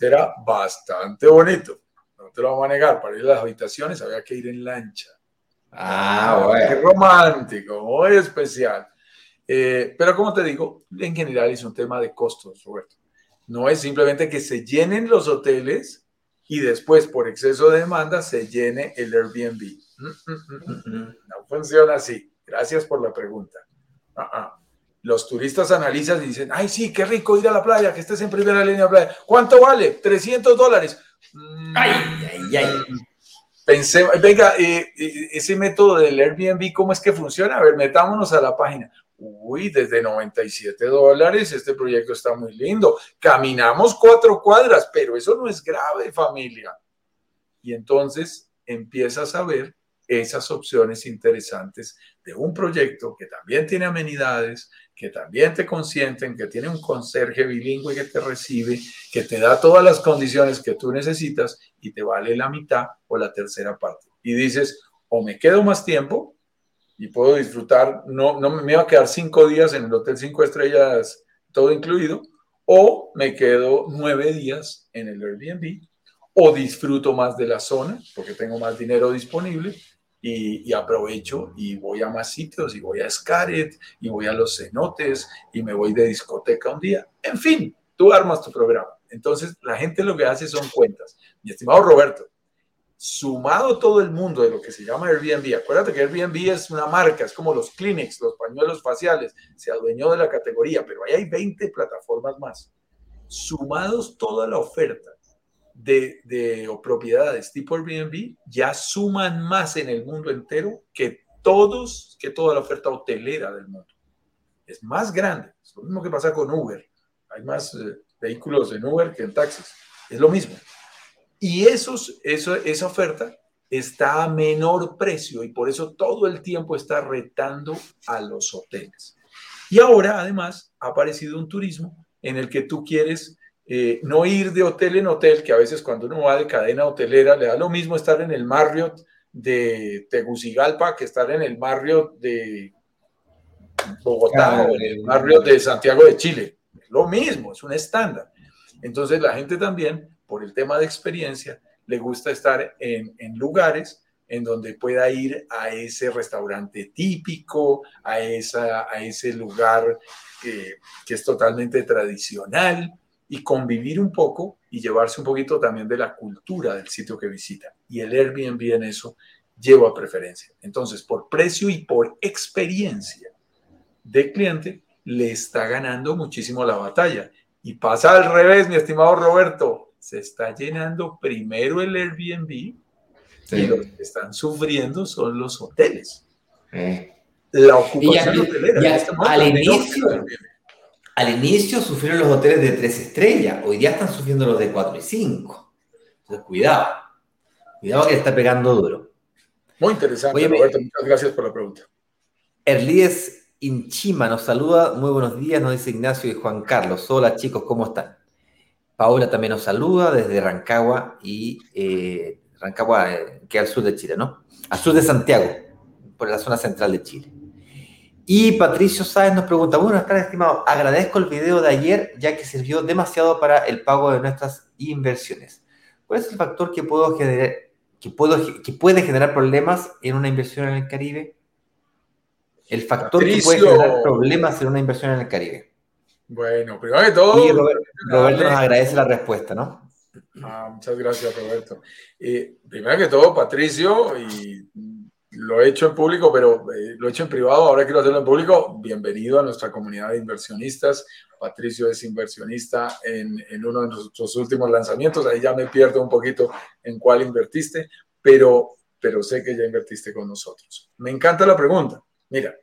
Era bastante bonito. No te lo vamos a negar. Para ir a las habitaciones había que ir en lancha. Ah, bueno. Qué romántico, muy especial. Eh, pero como te digo, en general es un tema de costos, Roberto. No es simplemente que se llenen los hoteles y después por exceso de demanda se llene el Airbnb. Mm, mm, mm, no funciona así. Gracias por la pregunta. Ah, ah. Los turistas analizan y dicen, ay, sí, qué rico ir a la playa, que estés en primera línea de playa. ¿Cuánto vale? 300 dólares. Ay, ay, ay. Pensé, venga, eh, eh, ese método del Airbnb, ¿cómo es que funciona? A ver, metámonos a la página. Uy, desde 97 dólares, este proyecto está muy lindo. Caminamos cuatro cuadras, pero eso no es grave, familia. Y entonces empiezas a ver esas opciones interesantes de un proyecto que también tiene amenidades, que también te consienten, que tiene un conserje bilingüe que te recibe, que te da todas las condiciones que tú necesitas y te vale la mitad o la tercera parte. Y dices, o me quedo más tiempo y puedo disfrutar, no, no me iba a quedar cinco días en el hotel cinco estrellas, todo incluido, o me quedo nueve días en el Airbnb, o disfruto más de la zona porque tengo más dinero disponible y, aprovecho y voy a más sitios y voy a Scaret y voy a los cenotes y me voy de discoteca un día. En fin, tú armas tu programa. Entonces, la gente lo que hace son cuentas. Mi estimado Roberto, sumado todo el mundo de lo que se llama Airbnb, acuérdate que Airbnb es una marca, es como los clinics, los pañuelos faciales, se adueñó de la categoría, pero ahí hay 20 plataformas más. Sumados toda la oferta de, de propiedades tipo Airbnb, ya suman más en el mundo entero que todos, que toda la oferta hotelera del mundo. Es más grande. Es lo mismo que pasa con Uber. Hay más eh, vehículos en Uber que en taxis. Es lo mismo. Y esos, eso, esa oferta está a menor precio y por eso todo el tiempo está retando a los hoteles. Y ahora, además, ha aparecido un turismo en el que tú quieres eh, no ir de hotel en hotel, que a veces cuando uno va de cadena hotelera le da lo mismo estar en el Marriott de Tegucigalpa que estar en el Marriott de Bogotá o en el Marriott de Santiago de Chile. Es lo mismo, es un estándar. Entonces la gente también por el tema de experiencia, le gusta estar en, lugares en donde pueda ir a ese restaurante típico, a, esa, a ese lugar que, que es totalmente tradicional y convivir un poco y llevarse un poquito también de la cultura del sitio que visita. Y el Airbnb en eso lleva preferencia. Entonces, por precio y por experiencia de cliente, le está ganando muchísimo la batalla. Y pasa al revés, mi estimado Roberto se está llenando primero el Airbnb y los que están sufriendo son los hoteles. La ocupación hotelera. al, inicio, al inicio sufrieron los hoteles de tres estrellas, hoy día están sufriendo los de cuatro y cinco. Entonces, cuidado. Cuidado que está pegando duro. Muy interesante, Roberto. Muchas gracias por la pregunta. Erlíes Inchima nos saluda. Muy buenos días, nos dice Ignacio y Juan Carlos. Hola chicos, ¿cómo están? Paola también nos saluda desde Rancagua y eh, Rancagua, eh, que al sur de Chile, ¿no? Al sur de Santiago, por la zona central de Chile. Y Patricio Sáez nos pregunta, bueno, están estimado, agradezco el video de ayer ya que sirvió demasiado para el pago de nuestras inversiones. ¿Cuál es el factor que, puedo generar, que, puedo, que puede generar problemas en una inversión en el Caribe? El factor que puede generar problemas en una inversión en el Caribe. Bueno, primero que todo. Roberto, nos agradece la respuesta, ¿no? Ah, muchas gracias, Roberto. Eh, primero que todo, Patricio, y lo he hecho en público, pero eh, lo he hecho en privado, ahora quiero hacerlo en público. Bienvenido a nuestra comunidad de inversionistas. Patricio es inversionista en, en, uno de nuestros últimos lanzamientos. Ahí ya me pierdo un poquito en cuál invertiste, pero, pero sé que ya invertiste con nosotros. Me encanta la pregunta. Mira,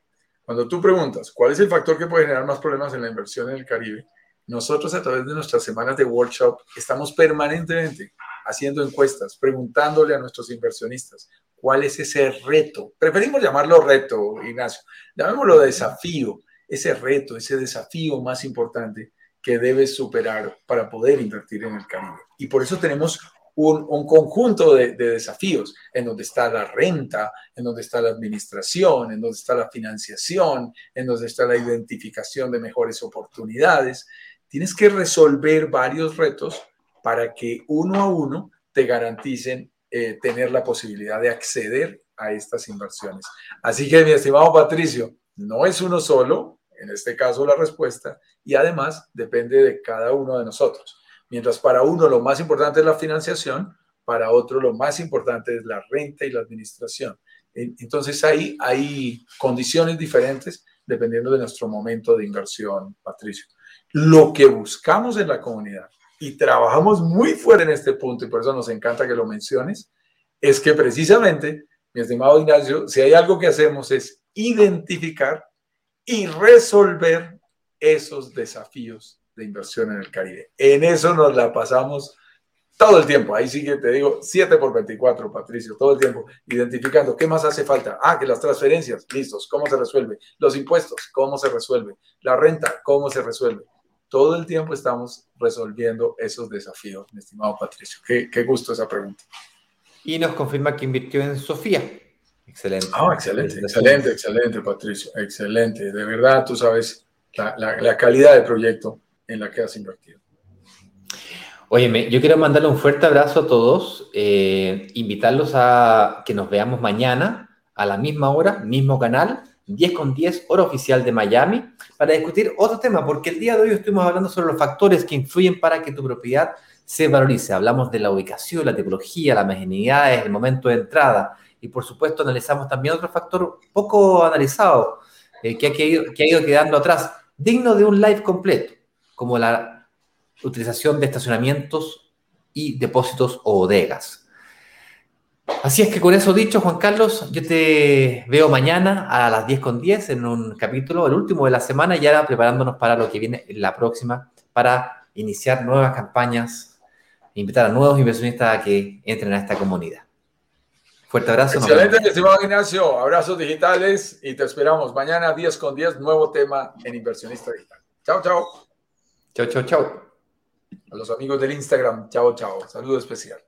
cuando tú preguntas cuál es el factor que puede generar más problemas en la inversión en el Caribe, nosotros a través de nuestras semanas de workshop estamos permanentemente haciendo encuestas, preguntándole a nuestros inversionistas cuál es ese reto. Preferimos llamarlo reto, Ignacio. Llamémoslo desafío, ese reto, ese desafío más importante que debes superar para poder invertir en el Caribe. Y por eso tenemos un, conjunto de, desafíos en donde está la renta, en donde está la administración, en donde está la financiación, en donde está la identificación de mejores oportunidades. Tienes que resolver varios retos para que uno a uno te garanticen eh, tener la posibilidad de acceder a estas inversiones. Así que, mi estimado Patricio, no es uno solo, en este caso la respuesta, y además depende de cada uno de nosotros. Mientras para uno lo más importante es la financiación, para otro lo más importante es la renta y la administración. Entonces ahí hay condiciones diferentes dependiendo de nuestro momento de inversión, Patricio. Lo que buscamos en la comunidad, y trabajamos muy fuerte en este punto, y por eso nos encanta que lo menciones, es que precisamente, mi estimado Ignacio, si hay algo que hacemos es identificar y resolver esos desafíos de inversión en el Caribe. En eso nos la pasamos todo el tiempo. Ahí sí que te digo 7 por 24, Patricio, todo el tiempo, identificando qué más hace falta. Ah, que las transferencias, listos, ¿cómo se resuelve? Los impuestos, ¿cómo se resuelve? La renta, ¿cómo se resuelve? Todo el tiempo estamos resolviendo esos desafíos, mi estimado Patricio. Qué, qué gusto esa pregunta. Y nos confirma que invirtió en Sofía. Excelente. Ah, excelente, excelente, excelente, Patricio. Excelente. De verdad, tú sabes la, la calidad del proyecto en la que has invertido. Óyeme, yo quiero mandarle un fuerte abrazo a todos, eh, invitarlos a que nos veamos mañana a la misma hora, mismo canal, 10 con 10, hora oficial de Miami, para discutir otro tema, porque el día de hoy estuvimos hablando sobre los factores que influyen para que tu propiedad se valorice. Hablamos de la ubicación, la tipología, las amenidades, el momento de entrada, y por supuesto analizamos también otro factor poco analizado, eh, que ha ido quedando atrás, digno de un live completo como la utilización de estacionamientos y depósitos o bodegas. Así es que con eso dicho, Juan Carlos, yo te veo mañana a las 10 con 10 en un capítulo, el último de la semana, y ahora preparándonos para lo que viene la próxima, para iniciar nuevas campañas, invitar a nuevos inversionistas a que entren a esta comunidad. Fuerte abrazo. Excelente, estimado Ignacio. Abrazos digitales y te esperamos mañana 10 con 10, nuevo tema en Inversionista Digital. Chao, chao. Chao, chao, chao. A los amigos del Instagram, chao, chao. Saludo especial.